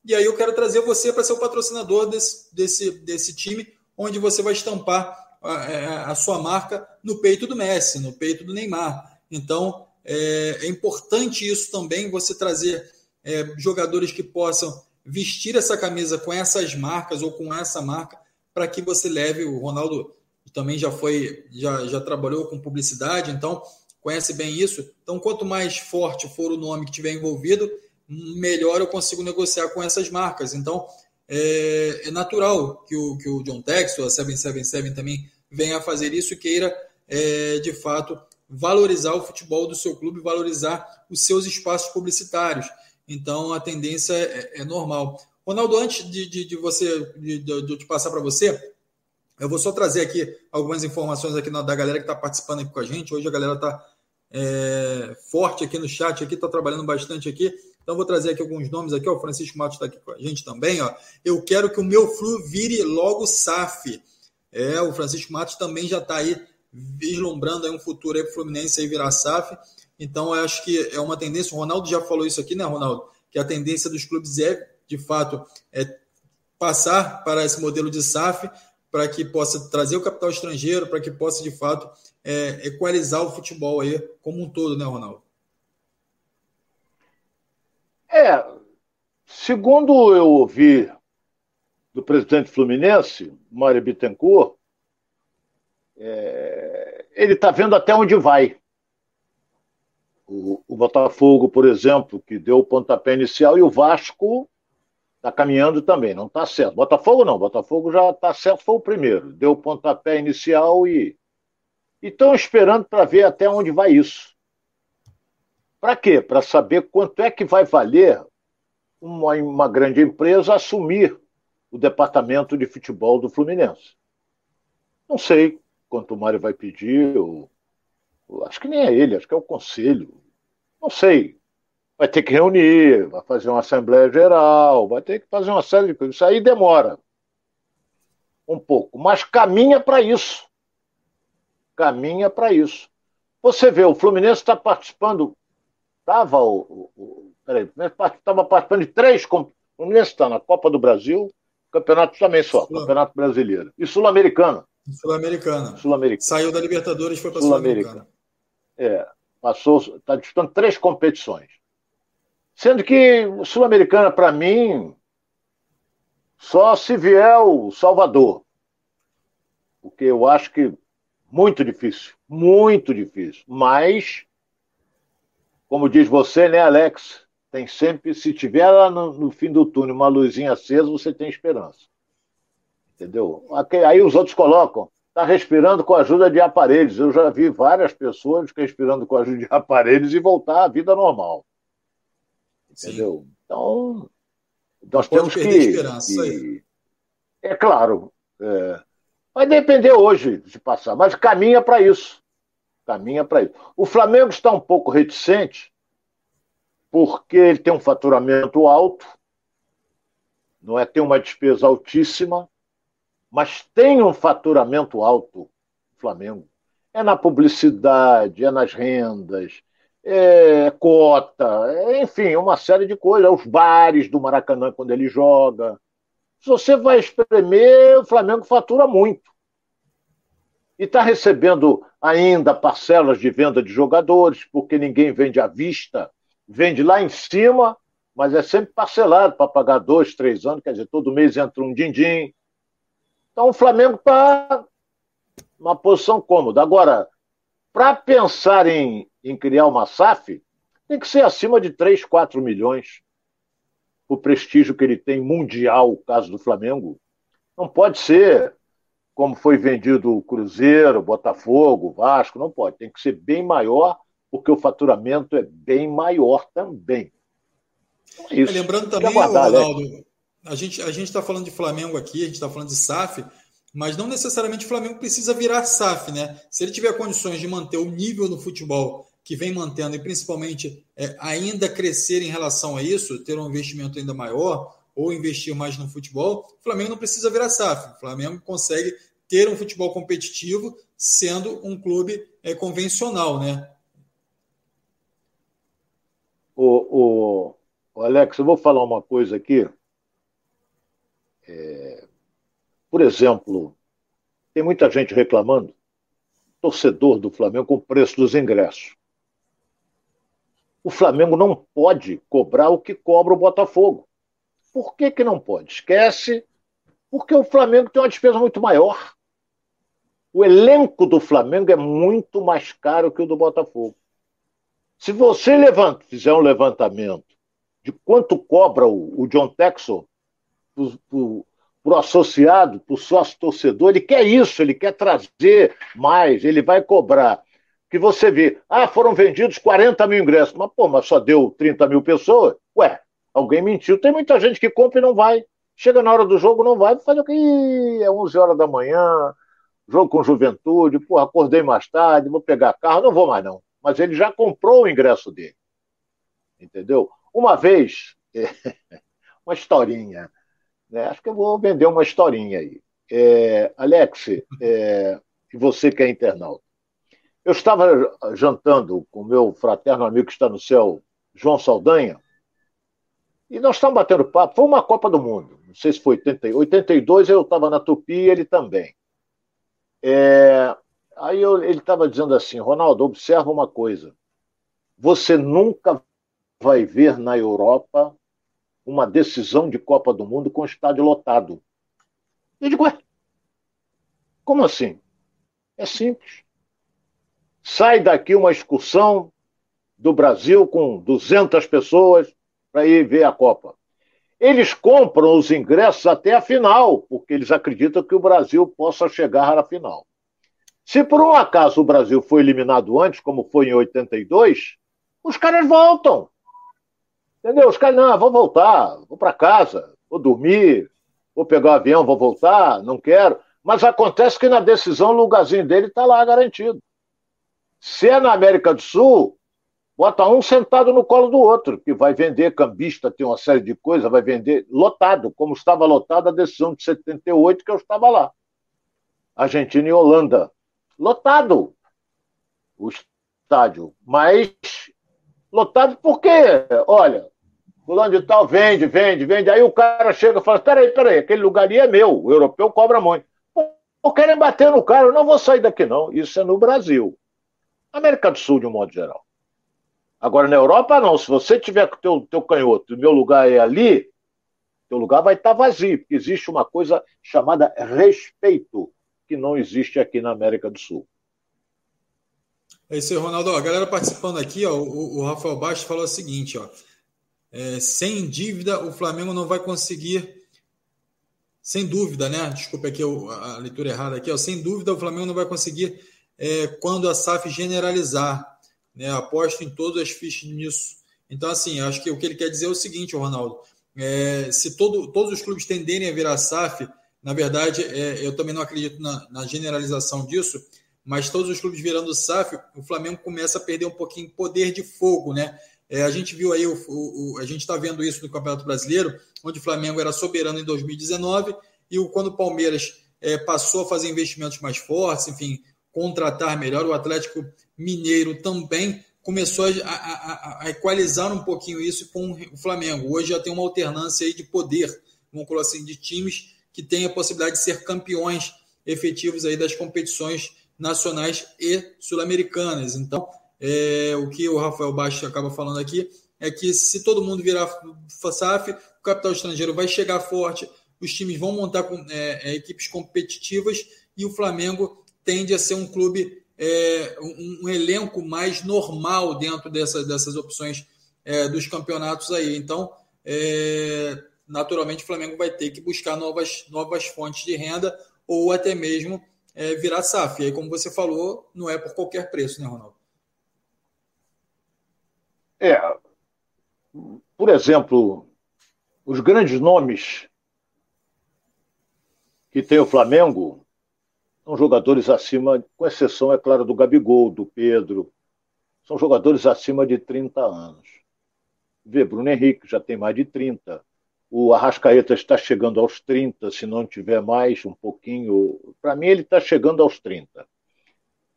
e aí eu quero trazer você para ser o patrocinador desse, desse, desse time, onde você vai estampar a, a, sua marca no peito do Messi, no peito do Neymar. Então, é, é importante isso também, você trazer é, jogadores que possam vestir essa camisa com essas marcas ou com essa marca, para que você leve. O Ronaldo também já foi, já, já trabalhou com publicidade, então conhece bem isso. Então, quanto mais forte for o nome que tiver envolvido, melhor eu consigo negociar com essas marcas. Então, é, é natural que o, que o John Tex, ou a 777 também venha a fazer isso e queira, é, de fato, valorizar o futebol do seu clube, valorizar os seus espaços publicitários. Então, a tendência é, é normal. Ronaldo, antes de, de, de você de, de, de passar para você, eu vou só trazer aqui algumas informações aqui da galera que está participando aqui com a gente. Hoje a galera está é, forte aqui no chat, aqui está trabalhando bastante aqui. Então vou trazer aqui alguns nomes aqui. O Francisco Matos está aqui com a gente também. Ó. Eu quero que o meu flu vire logo SAF. É, o Francisco Matos também já está aí vislumbrando aí um futuro aí para o Fluminense aí virar SAF. Então eu acho que é uma tendência. O Ronaldo já falou isso aqui, né, Ronaldo? Que a tendência dos clubes é, de fato, é passar para esse modelo de SAF para que possa trazer o capital estrangeiro, para que possa, de fato, é, equalizar o futebol aí como um todo, né, Ronaldo? É, segundo eu ouvi do presidente fluminense, Mário Bittencourt, é, ele está vendo até onde vai o, o Botafogo, por exemplo, que deu o pontapé inicial, e o Vasco está caminhando também, não está certo. Botafogo não, Botafogo já está certo, foi o primeiro, deu o pontapé inicial e estão esperando para ver até onde vai isso. Para quê? Para saber quanto é que vai valer uma, uma grande empresa assumir o departamento de futebol do Fluminense. Não sei quanto o Mário vai pedir, ou, ou, acho que nem é ele, acho que é o conselho. Não sei. Vai ter que reunir, vai fazer uma assembleia geral, vai ter que fazer uma série de coisas. Isso aí demora um pouco, mas caminha para isso. Caminha para isso. Você vê, o Fluminense está participando. Estava o, o, o. Peraí, estava participando de três. O Fluminense está na Copa do Brasil, Campeonato também só, Sul. Campeonato Brasileiro. E Sul-Americana. Sul-Americana. Sul-Americana. Saiu da Libertadores e foi para Sul-Americana. é, passou, está disputando três competições. Sendo que Sul-Americana, para mim, só se vier o Salvador. Porque eu acho que muito difícil, muito difícil. Mas, como diz você, né, Alex? Tem sempre, se tiver lá no, no fim do túnel uma luzinha acesa, você tem esperança. Entendeu? Aí os outros colocam, está respirando com a ajuda de aparelhos. Eu já vi várias pessoas respirando com a ajuda de aparelhos e voltar à vida normal. Entendeu? Então, nós temos que. Que... É claro. É... Vai depender hoje de passar, mas caminha para isso. Caminha para isso. O Flamengo está um pouco reticente porque ele tem um faturamento alto, não é tem uma despesa altíssima, mas tem um faturamento alto o Flamengo. É na publicidade, é nas rendas, é cota, é, enfim, uma série de coisas. Os bares do Maracanã quando ele joga. Se você vai espremer, o Flamengo fatura muito. E está recebendo ainda parcelas de venda de jogadores, porque ninguém vende à vista vende lá em cima, mas é sempre parcelado para pagar dois, três anos, quer dizer, todo mês entra um din-din. Então o Flamengo está numa posição cômoda. Agora, para pensar em, em criar uma SAF, tem que ser acima de 3, 4 milhões. O prestígio que ele tem mundial, o caso do Flamengo. Não pode ser como foi vendido o Cruzeiro, Botafogo, Vasco, não pode. Tem que ser bem maior porque o faturamento é bem maior também. Então é isso. Lembrando também, aguardar, né? Ronaldo, né? a gente a está falando de Flamengo aqui, a gente está falando de SAF, mas não necessariamente o Flamengo precisa virar SAF, né? Se ele tiver condições de manter o nível no futebol que vem mantendo e principalmente é, ainda crescer em relação a isso, ter um investimento ainda maior ou investir mais no futebol, o Flamengo não precisa virar SAF. O Flamengo consegue ter um futebol competitivo sendo um clube é, convencional, né? O, o, Alex, eu vou falar uma coisa aqui. É, por exemplo, tem muita gente reclamando, torcedor do Flamengo, com o preço dos ingressos. O Flamengo não pode cobrar o que cobra o Botafogo. Por que, que não pode? Esquece, porque o Flamengo tem uma despesa muito maior. O elenco do Flamengo é muito mais caro que o do Botafogo. Se você levanta, fizer um levantamento de quanto cobra o, o John Texel para o associado, para o sócio torcedor, ele quer isso, ele quer trazer mais, ele vai cobrar. Que você vê, ah, foram vendidos 40 mil ingressos, mas pô, mas só deu 30 mil pessoas? Ué, alguém mentiu. Tem muita gente que compra e não vai. Chega na hora do jogo, não vai, faz o que? É 11 horas da manhã, jogo com juventude, pô, acordei mais tarde, vou pegar carro, não vou mais não mas ele já comprou o ingresso dele. Entendeu? Uma vez, uma historinha, né? acho que eu vou vender uma historinha aí. É, Alex, é, e você que é internauta, eu estava jantando com o meu fraterno amigo que está no céu, João Saldanha, e nós estamos batendo papo. Foi uma Copa do Mundo, não sei se foi 80, 82, eu estava na Tupi e ele também. É, Aí eu, ele estava dizendo assim, Ronaldo, observa uma coisa. Você nunca vai ver na Europa uma decisão de Copa do Mundo com estádio lotado. Eu digo, ué, como assim? É simples. Sai daqui uma excursão do Brasil com 200 pessoas para ir ver a Copa. Eles compram os ingressos até a final, porque eles acreditam que o Brasil possa chegar à final. Se por um acaso o Brasil foi eliminado antes, como foi em 82, os caras voltam. Entendeu? Os caras, não, vou voltar, vou para casa, vou dormir, vou pegar o avião, vou voltar, não quero. Mas acontece que na decisão o lugarzinho dele está lá garantido. Se é na América do Sul, bota um sentado no colo do outro, que vai vender cambista, tem uma série de coisas, vai vender lotado, como estava lotado a decisão de 78, que eu estava lá. Argentina e Holanda. Lotado o estádio. Mas lotado por quê? Olha, fulano de tal vende, vende, vende. Aí o cara chega e fala: peraí, peraí, aquele lugar ali é meu, o europeu cobra muito. Pô, querem bater no cara, eu não vou sair daqui, não. Isso é no Brasil. América do Sul, de um modo geral. Agora, na Europa, não. Se você tiver com o teu, teu canhoto e meu lugar é ali, teu lugar vai estar vazio, porque existe uma coisa chamada respeito, que não existe aqui na América do Sul. É isso aí, Ronaldo. A galera participando aqui, ó, o, o Rafael Bastos falou o seguinte: ó, é, sem dívida, o Flamengo não vai conseguir. Sem dúvida, né? Desculpa aqui a leitura errada aqui. Ó, sem dúvida, o Flamengo não vai conseguir é, quando a SAF generalizar. Né? Aposto em todas as fichas nisso. Então, assim, acho que o que ele quer dizer é o seguinte, Ronaldo. É, se todo, todos os clubes tenderem a virar SAF, na verdade, é, eu também não acredito na, na generalização disso, mas todos os clubes virando SAF, o Flamengo começa a perder um pouquinho poder de fogo, né? É, a gente viu aí, o, o, a gente está vendo isso no Campeonato Brasileiro, onde o Flamengo era soberano em 2019 e o, quando o Palmeiras é, passou a fazer investimentos mais fortes, enfim, contratar melhor, o Atlético Mineiro também começou a, a, a, equalizar um pouquinho isso com o Flamengo. Hoje já tem uma alternância aí de poder, vamos colocar assim, de times que têm a possibilidade de ser campeões efetivos aí das competições nacionais e sul-americanas. Então, é, o que o Rafael Baixo acaba falando aqui é que se todo mundo virar SAF, o capital estrangeiro vai chegar forte, os times vão montar com, é, é, equipes competitivas e o Flamengo tende a ser um clube, é, um, um, elenco mais normal dentro dessa, dessas opções é, dos campeonatos aí. Então, é, naturalmente, o Flamengo vai ter que buscar novas, novas fontes de renda ou até mesmo é, virar SAF. E aí, como você falou, não é por qualquer preço, né, Ronaldo? É. Por exemplo, os grandes nomes que tem o Flamengo são jogadores acima, com exceção, é claro, do Gabigol, do Pedro. São jogadores acima de 30 anos. Vê, Bruno Henrique já tem mais de 30. O Arrascaeta está chegando aos 30, se não tiver mais, um pouquinho. Para mim, ele está chegando aos 30.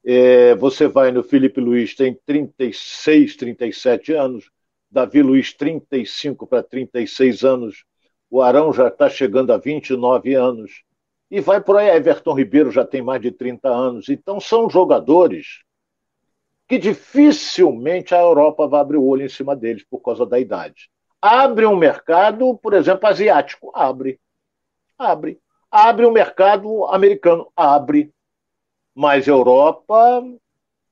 É, você vai no Felipe Luiz, tem 36, 37 anos. Davi Luiz, 35 para 36 anos. O Arão já está chegando a 29 anos. E vai por aí. Everton Ribeiro já tem mais de 30 anos. Então, são jogadores que dificilmente a Europa vai abrir o olho em cima deles por causa da idade. Abre um mercado, por exemplo, asiático? Abre. Abre. Abre um mercado americano? Abre. Mas Europa,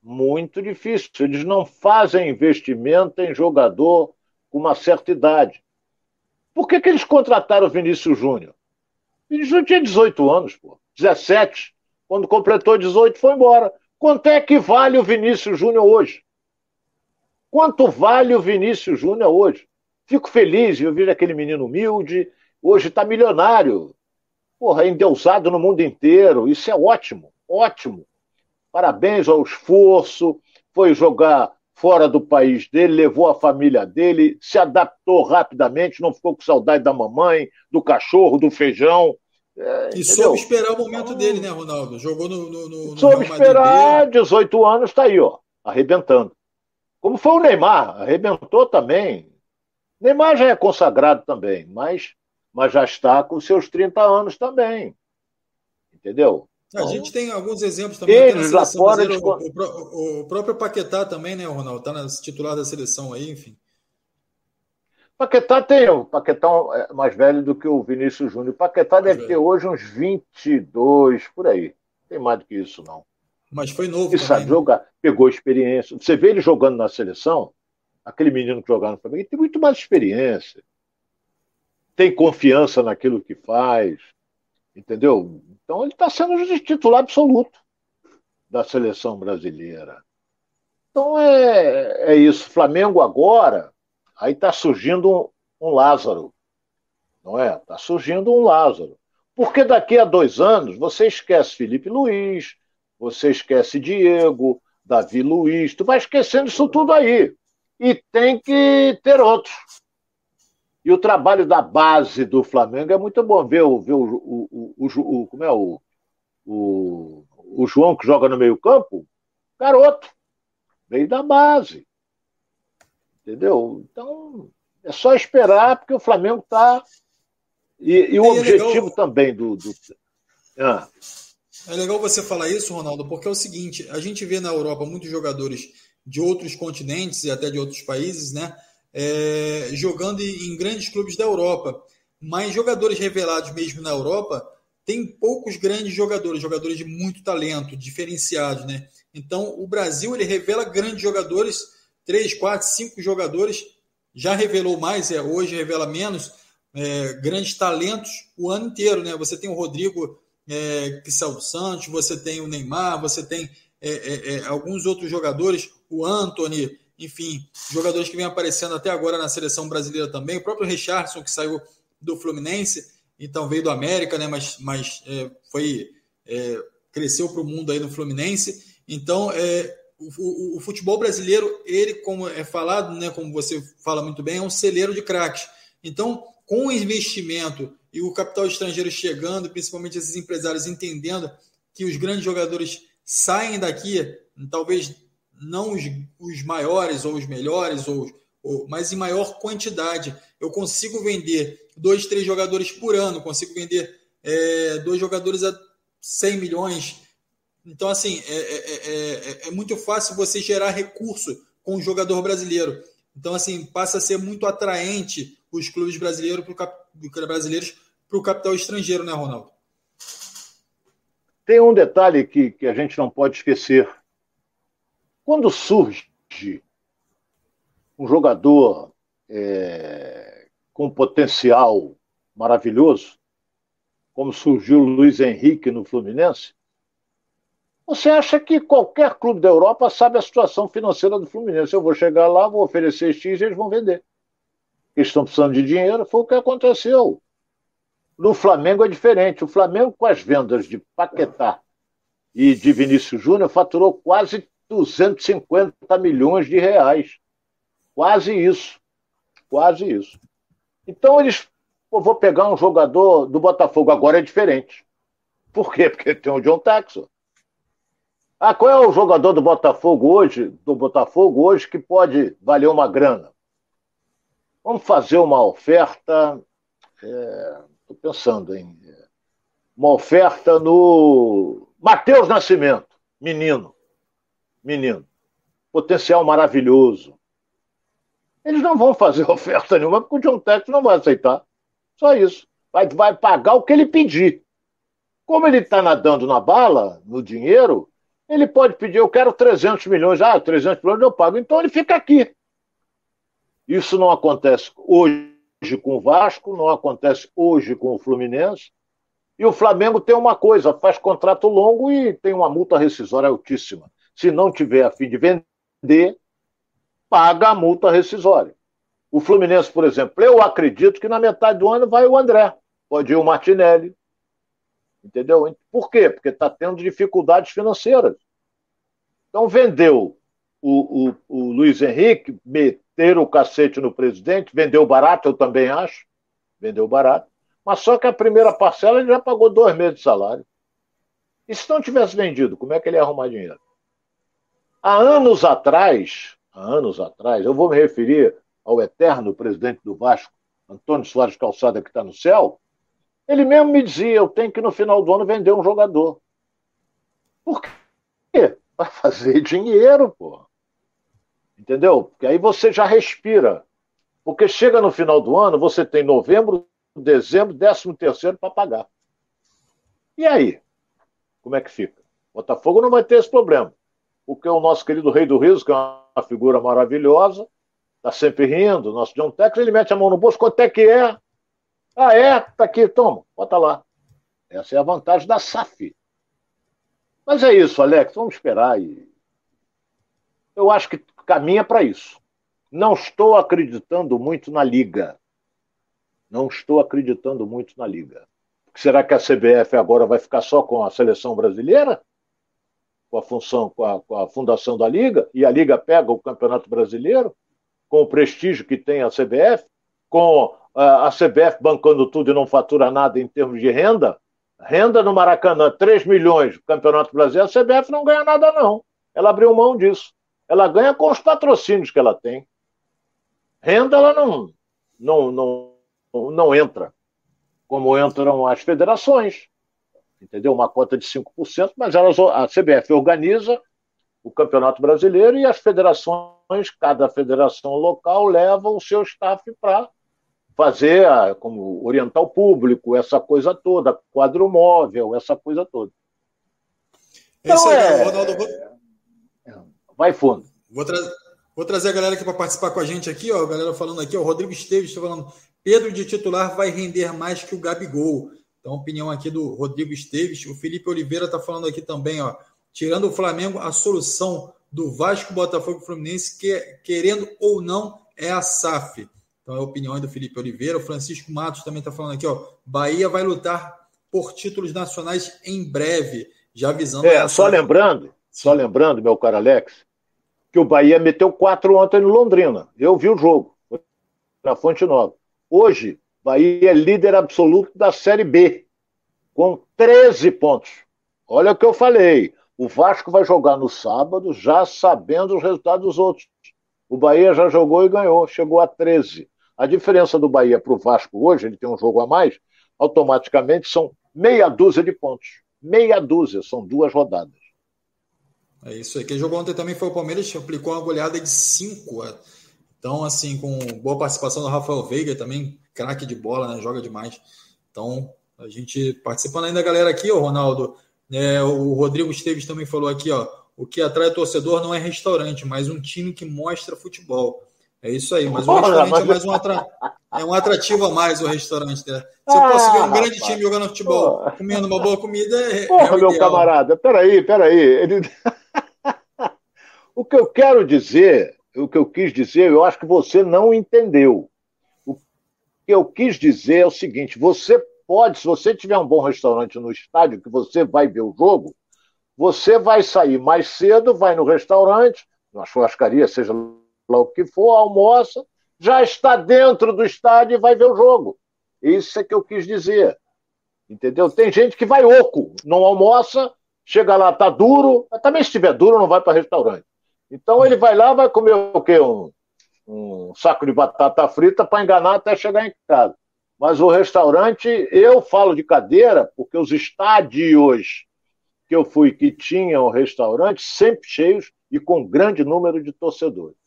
muito difícil. Eles não fazem investimento em jogador com uma certa idade. Por que, que eles contrataram o Vinícius Júnior? Vinícius Júnior tinha 18 anos, pô. 17. Quando completou 18, foi embora. Quanto é que vale o Vinícius Júnior hoje? Quanto vale o Vinícius Júnior hoje? Fico feliz, eu vejo aquele menino humilde, hoje está milionário. Porra, endeusado no mundo inteiro. Isso é ótimo, ótimo. Parabéns ao esforço. Foi jogar fora do país dele, levou a família dele, se adaptou rapidamente, não ficou com saudade da mamãe, do cachorro, do feijão. É, e entendeu? soube esperar o momento dele, né, Ronaldo? Jogou no. no, no soube esperar, 18 anos, está aí, ó, arrebentando. Como foi o Neymar, arrebentou também. Neymar já é consagrado também, mas, mas já está com seus 30 anos também. Entendeu? A então, gente tem alguns exemplos também. Eles lá fora. De... O, o, o, próprio Paquetá também, né, Ronaldo? Está titular da seleção aí, enfim. Paquetá tem. O Paquetá é mais velho do que o Vinícius Júnior. O Paquetá deve ter hoje uns 22, por aí. Tem mais do que isso, não. Mas foi novo. Ele sabe né? jogar, pegou experiência. Você vê ele jogando na seleção, aquele menino que jogava no Flamengo, ele tem muito mais experiência, tem confiança naquilo que faz, entendeu? Então ele está sendo o titular absoluto da seleção brasileira. Então é, é isso. Flamengo agora, aí está surgindo um, um Lázaro, não é? Está surgindo um Lázaro. Porque daqui a dois anos você esquece Felipe Luiz, você esquece Diego, Davi Luiz, tu vai esquecendo isso tudo aí. E tem que ter outros. E o trabalho da base do Flamengo é muito bom. Ver, ver o, o, o, o, como é o, o, o João que joga no meio-campo, garoto, veio da base. Entendeu? Então, é só esperar, porque o Flamengo está. E, e, o é objetivo legal... também do. do... Ah. É legal você falar isso, Ronaldo, porque é o seguinte: a gente vê na Europa muitos jogadores de outros continentes e até de outros países, né? É, jogando em grandes clubes da Europa. Mas jogadores revelados mesmo na Europa, tem poucos grandes jogadores, jogadores de muito talento, diferenciados, né? Então, o Brasil ele revela grandes jogadores, três, quatro, cinco jogadores, já revelou mais, é, hoje revela menos, é, grandes talentos o ano inteiro, né? Você tem o Rodrigo é, que saiu do Santos, você tem o Neymar, você tem é, é, é, alguns outros jogadores, o Anthony, enfim, jogadores que vêm aparecendo até agora na seleção brasileira também, o próprio Richardson que saiu do Fluminense, então veio do América, né? Mas, mas é, foi cresceu para o mundo aí no Fluminense. Então, é, o, o, o, futebol brasileiro, ele, como é falado, né, como você fala muito bem, é um celeiro de craques. Então, com o investimento e o capital estrangeiro chegando, principalmente esses empresários entendendo que os grandes jogadores saem daqui, talvez não os, os maiores ou os melhores, ou, ou, mas em maior quantidade. Eu consigo vender dois, três jogadores por ano, consigo vender é, dois jogadores a 100 milhões, então, assim, é, é, é, é, muito fácil você gerar recurso com o jogador brasileiro. Então, assim, passa a ser muito atraente os clubes brasileiros para o brasileiros para o capital estrangeiro, né, Ronaldo? Tem um detalhe que, que a gente não pode esquecer. Quando surge um jogador é, com potencial maravilhoso, como surgiu o Luiz Henrique no Fluminense, você acha que qualquer clube da Europa sabe a situação financeira do Fluminense? Eu vou chegar lá, vou oferecer X e eles vão vender. Eles estão precisando de dinheiro, foi o que aconteceu. No Flamengo é diferente. O Flamengo, com as vendas de Paquetá e de Vinícius Júnior, faturou quase 250 milhões de reais. Quase isso. Quase isso. Então eles. Eu vou pegar um jogador do Botafogo, agora é diferente. Por quê? Porque tem o John Texon. Ah, qual é o jogador do Botafogo hoje, do Botafogo hoje, que pode valer uma grana? Vamos fazer uma oferta. Estou é, pensando em. Uma oferta no. Matheus Nascimento, menino. Menino. Potencial maravilhoso. Eles não vão fazer oferta nenhuma, porque o John Tex não vai aceitar. Só isso. Vai, vai pagar o que ele pedir. Como ele está nadando na bala, no dinheiro, ele pode pedir, eu quero 300 milhões. Ah, 300 milhões eu pago. Então ele fica aqui. Isso não acontece hoje com o Vasco, não acontece hoje com o Fluminense. E o Flamengo tem uma coisa, faz contrato longo e tem uma multa rescisória altíssima. Se não tiver a fim de vender, paga a multa rescisória. O Fluminense, por exemplo, eu acredito que na metade do ano vai o André, pode ir o Martinelli, Entendeu? Por quê? Porque está tendo dificuldades financeiras. Então vendeu o, o, o Luiz Henrique, meter o cacete no presidente, vendeu barato, eu também acho. Vendeu barato. Mas só que a primeira parcela ele já pagou dois meses de salário. E se não tivesse vendido, como é que ele ia arrumar dinheiro? Há anos atrás, há anos atrás, eu vou me referir ao eterno presidente do Vasco, Antônio Soares Calçada, que está no céu, ele mesmo me dizia: eu tenho que no final do ano vender um jogador. Por quê? Para fazer dinheiro, pô. Entendeu? Porque aí você já respira. Porque chega no final do ano, você tem novembro, dezembro, décimo terceiro para pagar. E aí? Como é que fica? Botafogo não vai ter esse problema. Porque o nosso querido Rei do Rio, que é uma figura maravilhosa, está sempre rindo, nosso John Tex, ele mete a mão no bolso, quanto é que é? Ah, é? Tá aqui, toma, bota lá. Essa é a vantagem da SAF. Mas é isso, Alex, vamos esperar. E... Eu acho que caminha para isso. Não estou acreditando muito na Liga. Não estou acreditando muito na Liga. Será que a CBF agora vai ficar só com a seleção brasileira? Com a função, com a, com a fundação da Liga? E a Liga pega o Campeonato Brasileiro? Com o prestígio que tem a CBF? Com a CBF bancando tudo e não fatura nada em termos de renda? Renda no Maracanã, 3 milhões, Campeonato Brasileiro, a CBF não ganha nada, não. Ela abriu mão disso. Ela ganha com os patrocínios que ela tem. Renda, ela não, não, não, não entra como entram as federações. Entendeu? Uma cota de 5%, mas elas, a CBF organiza o Campeonato Brasileiro e as federações, cada federação local leva o seu staff para fazer, a, como orientar o público, essa coisa toda, quadro móvel, essa coisa toda. É então, é, Ronaldo. É, vai fundo. Vou, tra vou trazer a galera aqui para participar com a gente aqui, ó. A galera falando aqui, ó. O Rodrigo Esteves está falando. Pedro de titular vai render mais que o Gabigol. Então, opinião aqui do Rodrigo Esteves. O Felipe Oliveira está falando aqui também, ó. Tirando o Flamengo, a solução do Vasco, Botafogo e Fluminense, que, querendo ou não, é a SAF. Então, é a opinião do Felipe Oliveira. O Francisco Matos também está falando aqui, ó. Bahia vai lutar por títulos nacionais em breve. Já avisando. É, só lembrando, só lembrando, meu caro Alex, que o Bahia meteu quatro ontem no Londrina. Eu vi o jogo, na Fonte Nova. Hoje, Bahia é líder absoluto da Série B, com 13 pontos. Olha o que eu falei. O Vasco vai jogar no sábado, já sabendo os resultados dos outros. O Bahia já jogou e ganhou, chegou a 13. A diferença do Bahia para o Vasco hoje, ele tem um jogo a mais, automaticamente são meia dúzia de pontos. Meia dúzia, são duas rodadas. É isso aí. Quem jogou ontem também foi o Palmeiras, aplicou uma goleada de 5 então, assim, com boa participação do Rafael Veiga também, craque de bola, né? Joga demais. Então, a gente participando ainda, galera, aqui, ó, Ronaldo. É, o Rodrigo Esteves também falou aqui, ó. O que atrai o torcedor não é restaurante, mas um time que mostra futebol. É isso aí, mas o restaurante é mais um, atra... é um atrativo a mais o restaurante. Né? Se eu ver um grande time jogando futebol, comendo uma boa comida, é, Porra, é meu camarada, peraí, peraí. Ele... o que eu quero dizer o que eu quis dizer, eu acho que você não entendeu. O que eu quis dizer é o seguinte: você pode, se você tiver um bom restaurante no estádio, que você vai ver o jogo, você vai sair mais cedo, vai no restaurante, na churrascaria, seja lá o que for, almoça, já está dentro do estádio e vai ver o jogo. Isso é que eu quis dizer. Entendeu? Tem gente que vai oco, não almoça, chega lá, tá duro, também se estiver duro, não vai para restaurante. Então ele vai lá, vai comer o quê? Um, um saco de batata frita para enganar até chegar em casa. Mas o restaurante, eu falo de cadeira, porque os estádios que eu fui que tinham restaurante sempre cheios e com grande número de torcedores.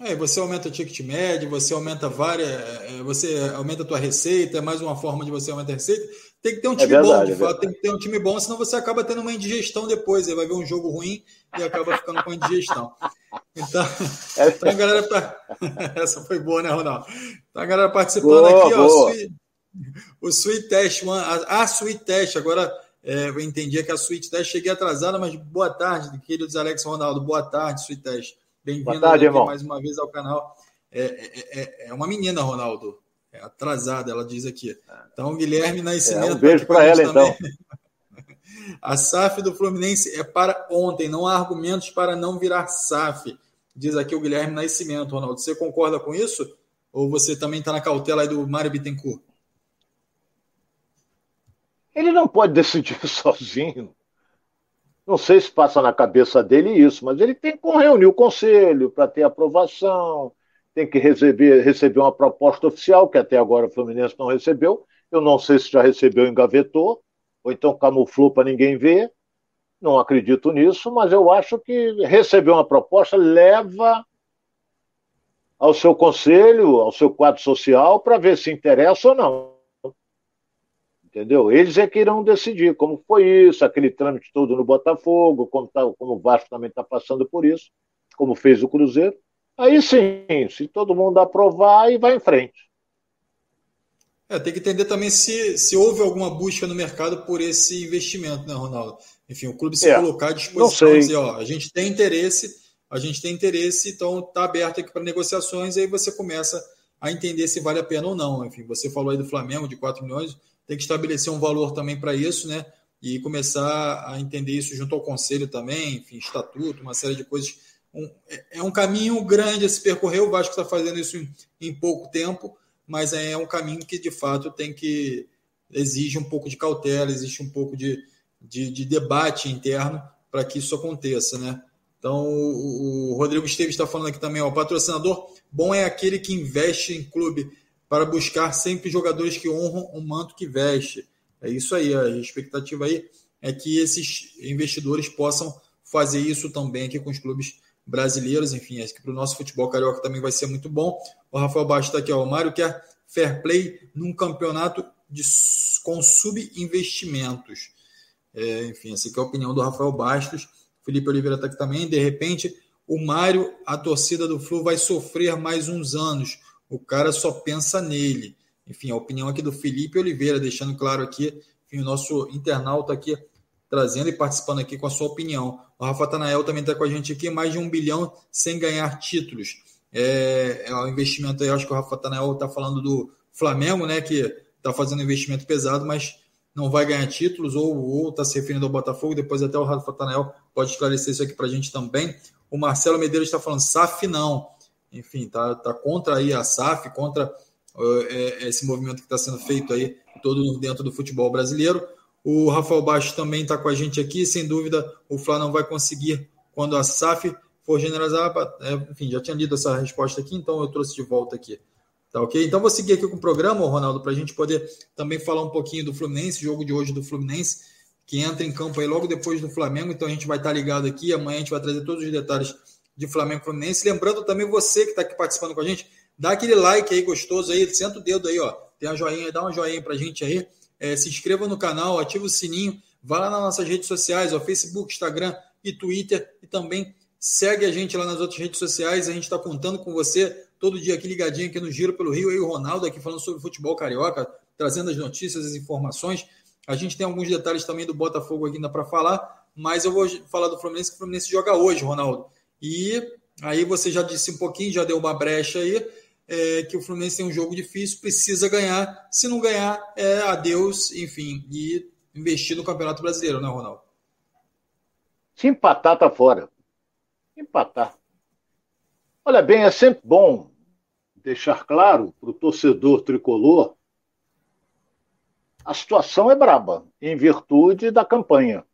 É, você aumenta o ticket médio, você aumenta várias, é, você aumenta a tua receita, é mais uma forma de você aumentar a receita. Tem que ter um é time é verdade, bom, de é fato, tem que ter um time bom, senão você acaba tendo uma indigestão depois. Aí vai ver um jogo ruim e acaba ficando com indigestão. Então, é então a galera tá... Essa foi boa, né, Ronaldo? Então a galera participando boa, aqui, boa. ó. Sweet... O Sweet Test, one... a Sweet Test, agora é, eu entendi que a Sweet Test cheguei atrasada, mas boa tarde, queridos Alex Ronaldo. Boa tarde, Sweet Test. Bem-vindo mais uma vez ao canal. É, é, é, é uma menina, Ronaldo. É atrasada, ela diz aqui. Então, Guilherme Nascimento. É, um beijo para ela, também. então. A SAF do Fluminense é para ontem, não há argumentos para não virar SAF, diz aqui o Guilherme Nascimento, Ronaldo. Você concorda com isso? Ou você também está na cautela do Mário Bittencourt? Ele não pode decidir sozinho. Não sei se passa na cabeça dele isso, mas ele tem que reunir o conselho para ter aprovação, tem que receber, receber uma proposta oficial, que até agora o Fluminense não recebeu. Eu não sei se já recebeu engavetou, ou então camuflou para ninguém ver. Não acredito nisso, mas eu acho que receber uma proposta leva ao seu conselho, ao seu quadro social, para ver se interessa ou não entendeu? Eles é que irão decidir como foi isso, aquele trâmite todo no Botafogo, como, tá, como o Vasco também está passando por isso, como fez o Cruzeiro. Aí sim, se todo mundo aprovar, e vai em frente. É, tem que entender também se, se houve alguma busca no mercado por esse investimento, né, Ronaldo? Enfim, o clube se é, colocar à disposição e dizer, ó, a gente tem interesse, a gente tem interesse, então está aberto aqui para negociações, aí você começa a entender se vale a pena ou não. Enfim, você falou aí do Flamengo de 4 milhões, tem que estabelecer um valor também para isso, né? E começar a entender isso junto ao conselho também, enfim, estatuto, uma série de coisas. Um, é, é um caminho grande a se percorrer, o Vasco está fazendo isso em, em pouco tempo, mas é um caminho que de fato tem que exige um pouco de cautela, existe um pouco de, de, de debate interno para que isso aconteça, né? Então, o, Rodrigo Esteves está falando aqui também, ó, patrocinador bom é aquele que investe em clube para buscar sempre jogadores que honram o manto que veste. É isso aí, a expectativa aí é que esses investidores possam fazer isso também aqui com os clubes brasileiros, enfim, acho que para o nosso futebol carioca também vai ser muito bom. O Rafael Baixo está aqui, ó, o Mário quer fair play num campeonato de, com subinvestimentos. É, enfim, essa aqui é a opinião do Rafael Bastos. Felipe Oliveira está aqui também. De repente, o Mário, a torcida do Flu vai sofrer mais uns anos. O cara só pensa nele. Enfim, a opinião aqui do Felipe Oliveira, deixando claro aqui, enfim, o nosso internauta aqui trazendo e participando aqui com a sua opinião. O Rafa Tanael também está com a gente aqui, mais de um bilhão sem ganhar títulos. É, é um investimento aí, acho que o Rafa Tanael está falando do Flamengo, né? Que está fazendo investimento pesado, mas não vai ganhar títulos, ou está se referindo ao Botafogo, depois até o Rafa Tanel pode esclarecer isso aqui para a gente também. O Marcelo Medeiros está falando, SAF não. Enfim, tá, tá contra aí a SAF, contra uh, é, esse movimento que está sendo feito aí todo dentro do futebol brasileiro. O Rafael Baixo também está com a gente aqui, sem dúvida o Flá não vai conseguir quando a SAF for generalizar. É, enfim, já tinha lido essa resposta aqui, então eu trouxe de volta aqui. Tá ok? Então vou seguir aqui com o programa, Ronaldo, para a gente poder também falar um pouquinho do Fluminense, jogo de hoje do Fluminense, que entra em campo aí logo depois do Flamengo. Então a gente vai estar ligado aqui. Amanhã a gente vai trazer todos os detalhes de Flamengo Fluminense. Lembrando também você que está aqui participando com a gente, dá aquele like aí gostoso aí, senta o dedo aí, ó. Tem a joinha, dá uma joinha para a gente aí. É, se inscreva no canal, ativa o sininho, vá lá nas nossas redes sociais, ó, Facebook, Instagram e Twitter, e também segue a gente lá nas outras redes sociais. A gente está contando com você todo dia aqui ligadinho aqui no Giro pelo Rio, aí o Ronaldo aqui falando sobre futebol carioca, trazendo as notícias, as informações. A gente tem alguns detalhes também do Botafogo ainda para falar, mas eu vou falar do Fluminense, que o Fluminense joga hoje, Ronaldo. E aí você já disse um pouquinho, já deu uma brecha aí, é, que o Fluminense tem um jogo difícil, precisa ganhar. Se não ganhar, é adeus, enfim, e investir no Campeonato Brasileiro, né, Ronaldo? Se empatar, tá fora. Empatar. Olha bem, é sempre bom deixar claro para o torcedor tricolor, a situação é braba, em virtude da campanha.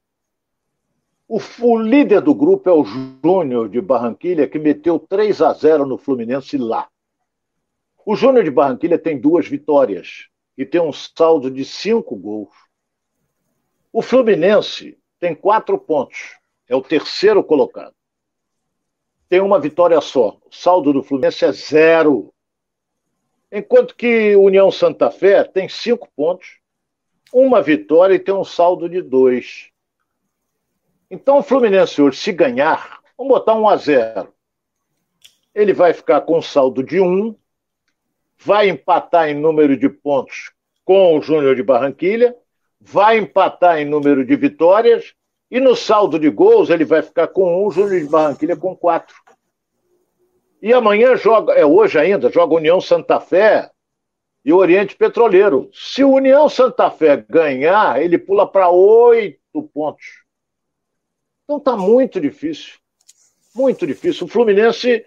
O, o líder do grupo é o Júnior de Barranquilha, que meteu 3 a 0 no Fluminense lá. O Júnior de Barranquilha tem duas vitórias e tem um saldo de cinco gols. O Fluminense tem quatro pontos, é o terceiro colocado. Tem uma vitória só. O saldo do Fluminense é zero. Enquanto que União Santa Fé tem cinco pontos, uma vitória e tem um saldo de dois. Então o Fluminense hoje, se ganhar, vamos botar um a zero. Ele vai ficar com um saldo de um, vai empatar em número de pontos com o Júnior de Barranquilha, vai empatar em número de vitórias, e no saldo de gols ele vai ficar com um, o Júnior de Barranquilha com quatro. E amanhã joga, é hoje ainda, joga União Santa Fé e Oriente Petroleiro. Se o União Santa Fé ganhar, ele pula para oito pontos. Então tá muito difícil. Muito difícil. O Fluminense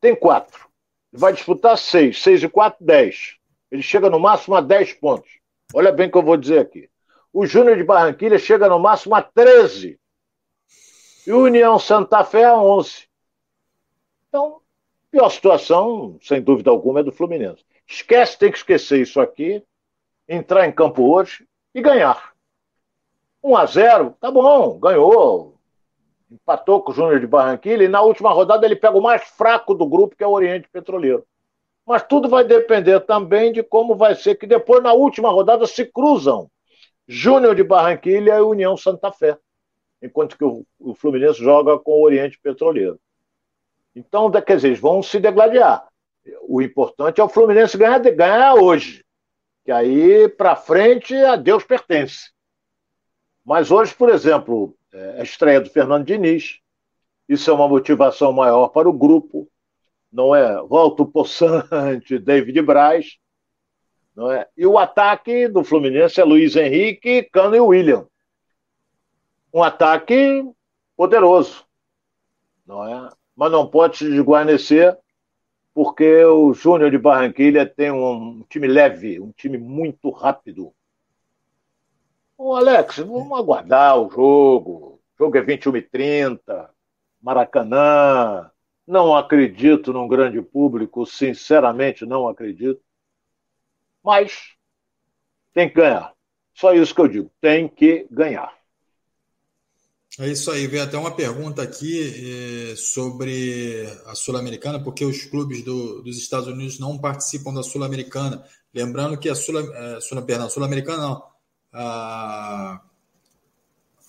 tem quatro. Vai disputar seis. Seis e quatro, dez. Ele chega no máximo a dez pontos. Olha bem o que eu vou dizer aqui. O Júnior de Barranquilha chega no máximo a 13. E o União Santa Fé a 11. Então, pior situação, sem dúvida alguma, é do Fluminense. Esquece, tem que esquecer isso aqui, entrar em campo hoje e ganhar. 1 a 0 tá bom, ganhou. Empatou com o Júnior de Barranquilla e na última rodada ele pega o mais fraco do grupo, que é o Oriente Petroleiro. Mas tudo vai depender também de como vai ser que depois, na última rodada, se cruzam Júnior de Barranquilha e União Santa Fé, enquanto que o, o Fluminense joga com o Oriente Petroleiro. Então, quer dizer, eles vão se degladiar. O importante é o Fluminense ganhar, ganhar hoje. Que aí, para frente, a Deus pertence. Mas hoje, por exemplo, é a estreia do Fernando Diniz. Isso é uma motivação maior para o grupo. Não é? Volta Poçante, David Braz. Não é? E o ataque do Fluminense é Luiz Henrique, Cano e William. Um ataque poderoso. Não é? Mas não pode se desguarnecer porque o Júnior de Barranquilha tem um time leve, um time muito rápido. Ô Alex, vamos aguardar o jogo. O jogo é 21 e 30 Maracanã. Não acredito num grande público, sinceramente não acredito. Mas tem que ganhar. Só isso que eu digo, tem que ganhar. É isso aí, veio até uma pergunta aqui eh, sobre a Sul-Americana, porque os clubes do, dos Estados Unidos não participam da Sul-Americana. Lembrando que a Sul, eh, Sul, Sul-Americana não, a,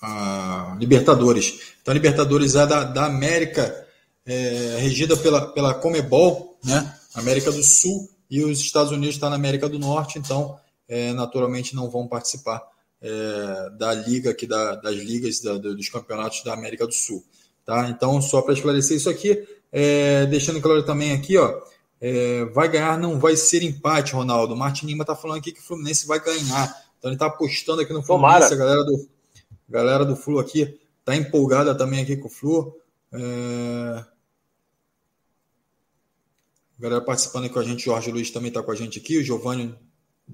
a, Libertadores. Então a Libertadores é da, da América, é, regida pela, pela Comebol, né? América do Sul, e os Estados Unidos estão tá na América do Norte, então é, naturalmente não vão participar é, da liga aqui, da, das ligas da, dos campeonatos da América do Sul. Tá? Então, só para esclarecer isso aqui, é, deixando claro também aqui, ó, é, vai ganhar, não vai ser empate, Ronaldo. Martin Lima está falando aqui que o Fluminense vai ganhar. Então ele está apostando aqui no Fluminense. Tomara. A galera do, galera do Flu aqui está empolgada também aqui com o Flu. É... A galera participando aqui com a gente, Jorge Luiz também está com a gente aqui, o Giovanni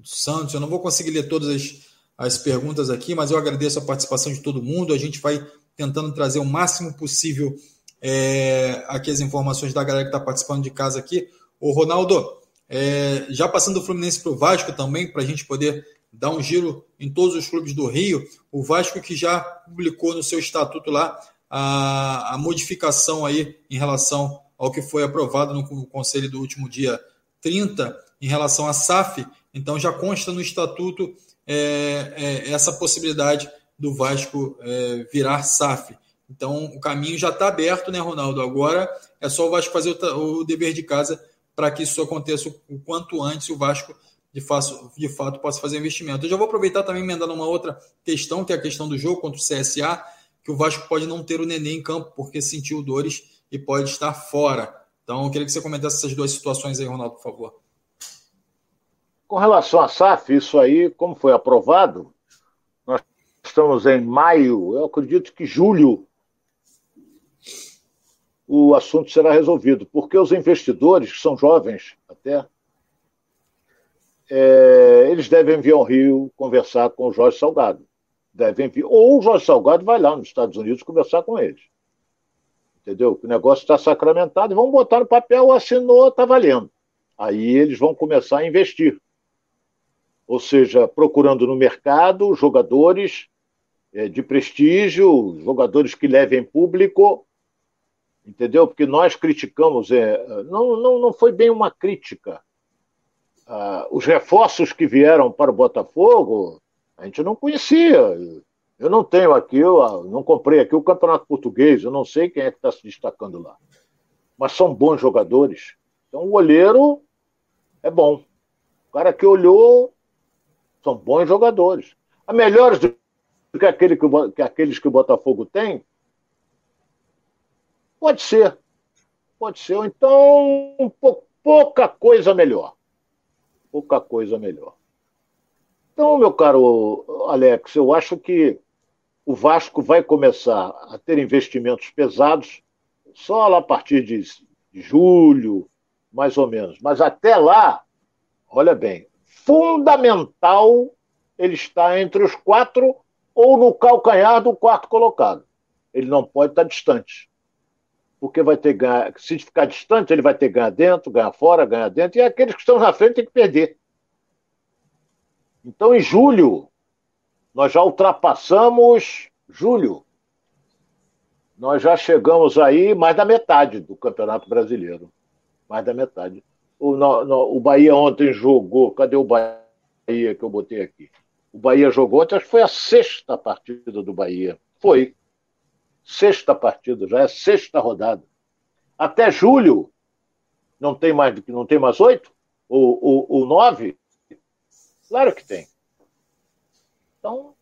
Santos. Eu não vou conseguir ler todas as, as perguntas aqui, mas eu agradeço a participação de todo mundo. A gente vai tentando trazer o máximo possível é, aqui as informações da galera que está participando de casa aqui. O Ronaldo, é, já passando do Fluminense para o Vasco também, para a gente poder dar um giro em todos os clubes do Rio. O Vasco que já publicou no seu estatuto lá a, a modificação aí em relação ao que foi aprovado no conselho do último dia 30 em relação à SAF. Então já consta no estatuto é, é, essa possibilidade do Vasco é, virar SAF. Então o caminho já está aberto, né, Ronaldo? Agora é só o Vasco fazer o, o dever de casa para que isso aconteça o quanto antes o Vasco de fato, de fato possa fazer investimento. Eu já vou aproveitar também emendando uma outra questão, que é a questão do jogo contra o CSA, que o Vasco pode não ter o Nenê em campo porque sentiu dores e pode estar fora. Então, eu queria que você comentasse essas duas situações aí, Ronaldo, por favor. Com relação à SAF, isso aí, como foi aprovado, nós estamos em maio, eu acredito que julho o assunto será resolvido, porque os investidores, que são jovens até, é, eles devem vir ao Rio conversar com o Jorge Salgado. Devem vir. Ou o Jorge Salgado vai lá nos Estados Unidos conversar com eles. Entendeu? O negócio está sacramentado e vão botar no papel, assinou, está valendo. Aí eles vão começar a investir. Ou seja, procurando no mercado jogadores é, de prestígio, jogadores que levem público, entendeu? Porque nós criticamos, é, não, não, não foi bem uma crítica, ah, os reforços que vieram para o Botafogo, a gente não conhecia. Eu não tenho aqui, eu não comprei aqui o Campeonato Português, eu não sei quem é que está se destacando lá. Mas são bons jogadores. Então o olheiro é bom. O cara que olhou são bons jogadores. A melhores do que, aquele que, que aqueles que o Botafogo tem? Pode ser. Pode ser. Ou então, um pouca coisa melhor pouca coisa melhor. Então, meu caro Alex, eu acho que o Vasco vai começar a ter investimentos pesados só lá a partir de, julho, mais ou menos. Mas até lá, olha bem, fundamental ele está entre os quatro ou no calcanhar do quarto colocado. Ele não pode estar distante porque vai ter ganhar, se ficar distante, ele vai ter ganhar dentro, ganhar fora, ganhar dentro, e aqueles que estão na frente têm que perder. Então, em julho, nós já ultrapassamos julho. Nós já chegamos aí mais da metade do Campeonato Brasileiro. Mais da metade. O, no, no, o Bahia ontem jogou. Cadê o Bahia que eu botei aqui? O Bahia jogou ontem, acho que foi a sexta partida do Bahia. Foi. Sexta partida, já é sexta rodada. Até julho não tem mais não tem mais oito ou, ou, nove? Claro que tem. Então,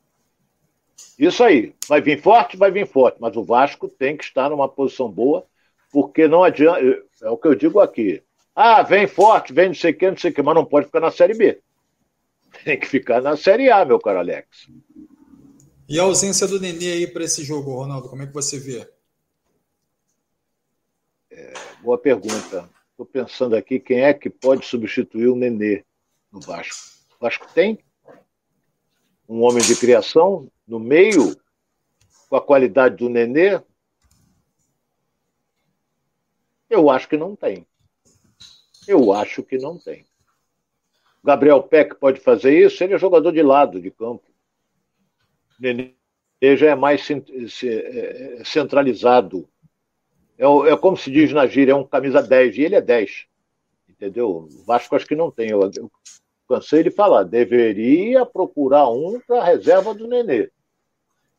isso aí. Vai vir forte, vai vir forte. Mas o Vasco tem que estar numa posição boa, porque não adianta. É o que eu digo aqui. Ah, vem forte, vem não sei o que, não sei o que, mas não pode ficar na Série B. Tem que ficar na Série A, meu caro Alex. E a ausência do Nenê aí para esse jogo, Ronaldo, como é que você vê? É, boa pergunta. Estou pensando aqui quem é que pode substituir o Nenê no Vasco. O Vasco tem um homem de criação no meio com a qualidade do Nenê? Eu acho que não tem. Eu acho que não tem. Gabriel Peck pode fazer isso, ele é jogador de lado de campo. Nenê já é mais é, centralizado. É, é, como se diz na gíria, é um camisa 10, e ele é 10. Entendeu? O Vasco acho que não tem. Eu, eu cansei de falar, deveria procurar um para a reserva do Nenê.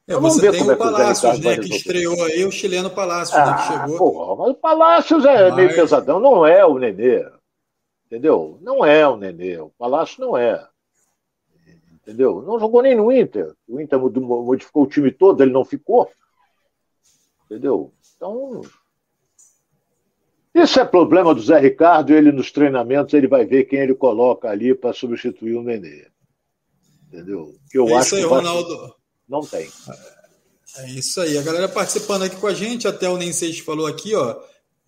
É, você tem o é Palácios, né, que estreou aí, o chileno Palácios, ah, né, que chegou. Porra, mas o Palácios é mas... meio pesadão, não é o Nenê. Entendeu? Não é o Nenê, o Palácio não é. Entendeu? Não jogou nem no Inter. O Inter modificou o time todo, ele não ficou. Entendeu? Então. Isso é problema do Zé Ricardo, ele nos treinamentos, ele vai ver quem ele coloca ali para substituir o Nenê. Entendeu? Que eu é acho aí, que Ronaldo. não tem. É isso aí. A galera participando aqui com a gente, até o Nensei falou aqui, ó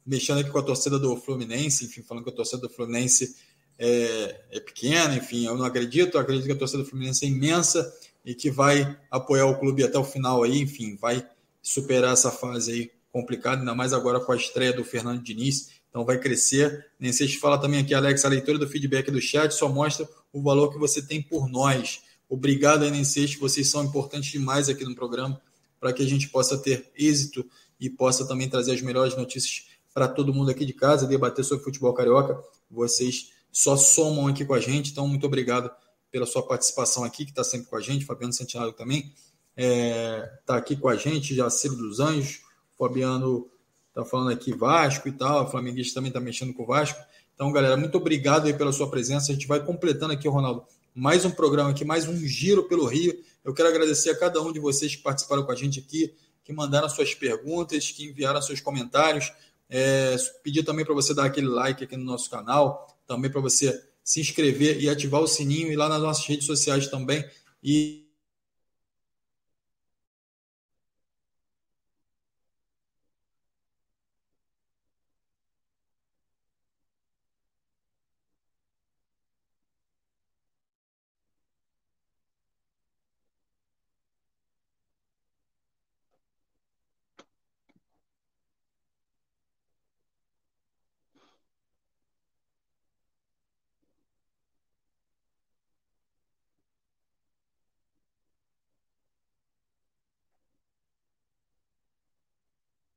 mexendo aqui com a torcida do Fluminense, enfim, falando que a torcida do Fluminense é, é pequena, enfim, eu não acredito, eu acredito que a torcida do Fluminense é imensa e que vai apoiar o clube até o final aí, enfim, vai superar essa fase aí complicada, ainda mais agora com a estreia do Fernando Diniz, então vai crescer. Nem sei se fala também aqui, Alex, a leitura do feedback do chat só mostra o valor que você tem por nós. Obrigado, NC, vocês são importantes demais aqui no programa para que a gente possa ter êxito e possa também trazer as melhores notícias para todo mundo aqui de casa, debater sobre futebol carioca. Vocês só somam aqui com a gente, então muito obrigado pela sua participação aqui, que está sempre com a gente. Fabiano Santiago também está é, tá aqui com a gente, Jaciro dos Anjos. Fabiano está falando aqui Vasco e tal, o Flamenguista também está mexendo com o Vasco. Então, galera, muito obrigado aí pela sua presença. A gente vai completando aqui, Ronaldo, mais um programa aqui, mais um giro pelo Rio. Eu quero agradecer a cada um de vocês que participaram com a gente aqui, que mandaram suas perguntas, que enviaram seus comentários. É, pedir também para você dar aquele like aqui no nosso canal, também para você se inscrever e ativar o sininho e lá nas nossas redes sociais também. E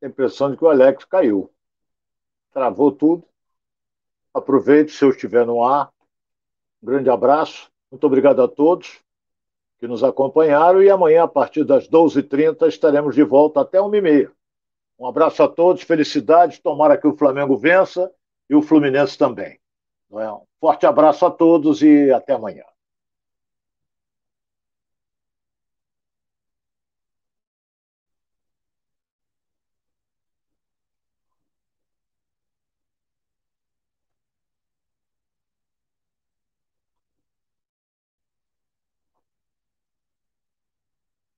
a impressão de que o Alex caiu. Travou tudo. Aproveite se eu estiver no ar. Um grande abraço. Muito obrigado a todos que nos acompanharam e amanhã, a partir das 12h30, estaremos de volta até 1h30. Um abraço a todos, felicidades, tomara que o Flamengo vença e o Fluminense também. É? Um forte abraço a todos e até amanhã.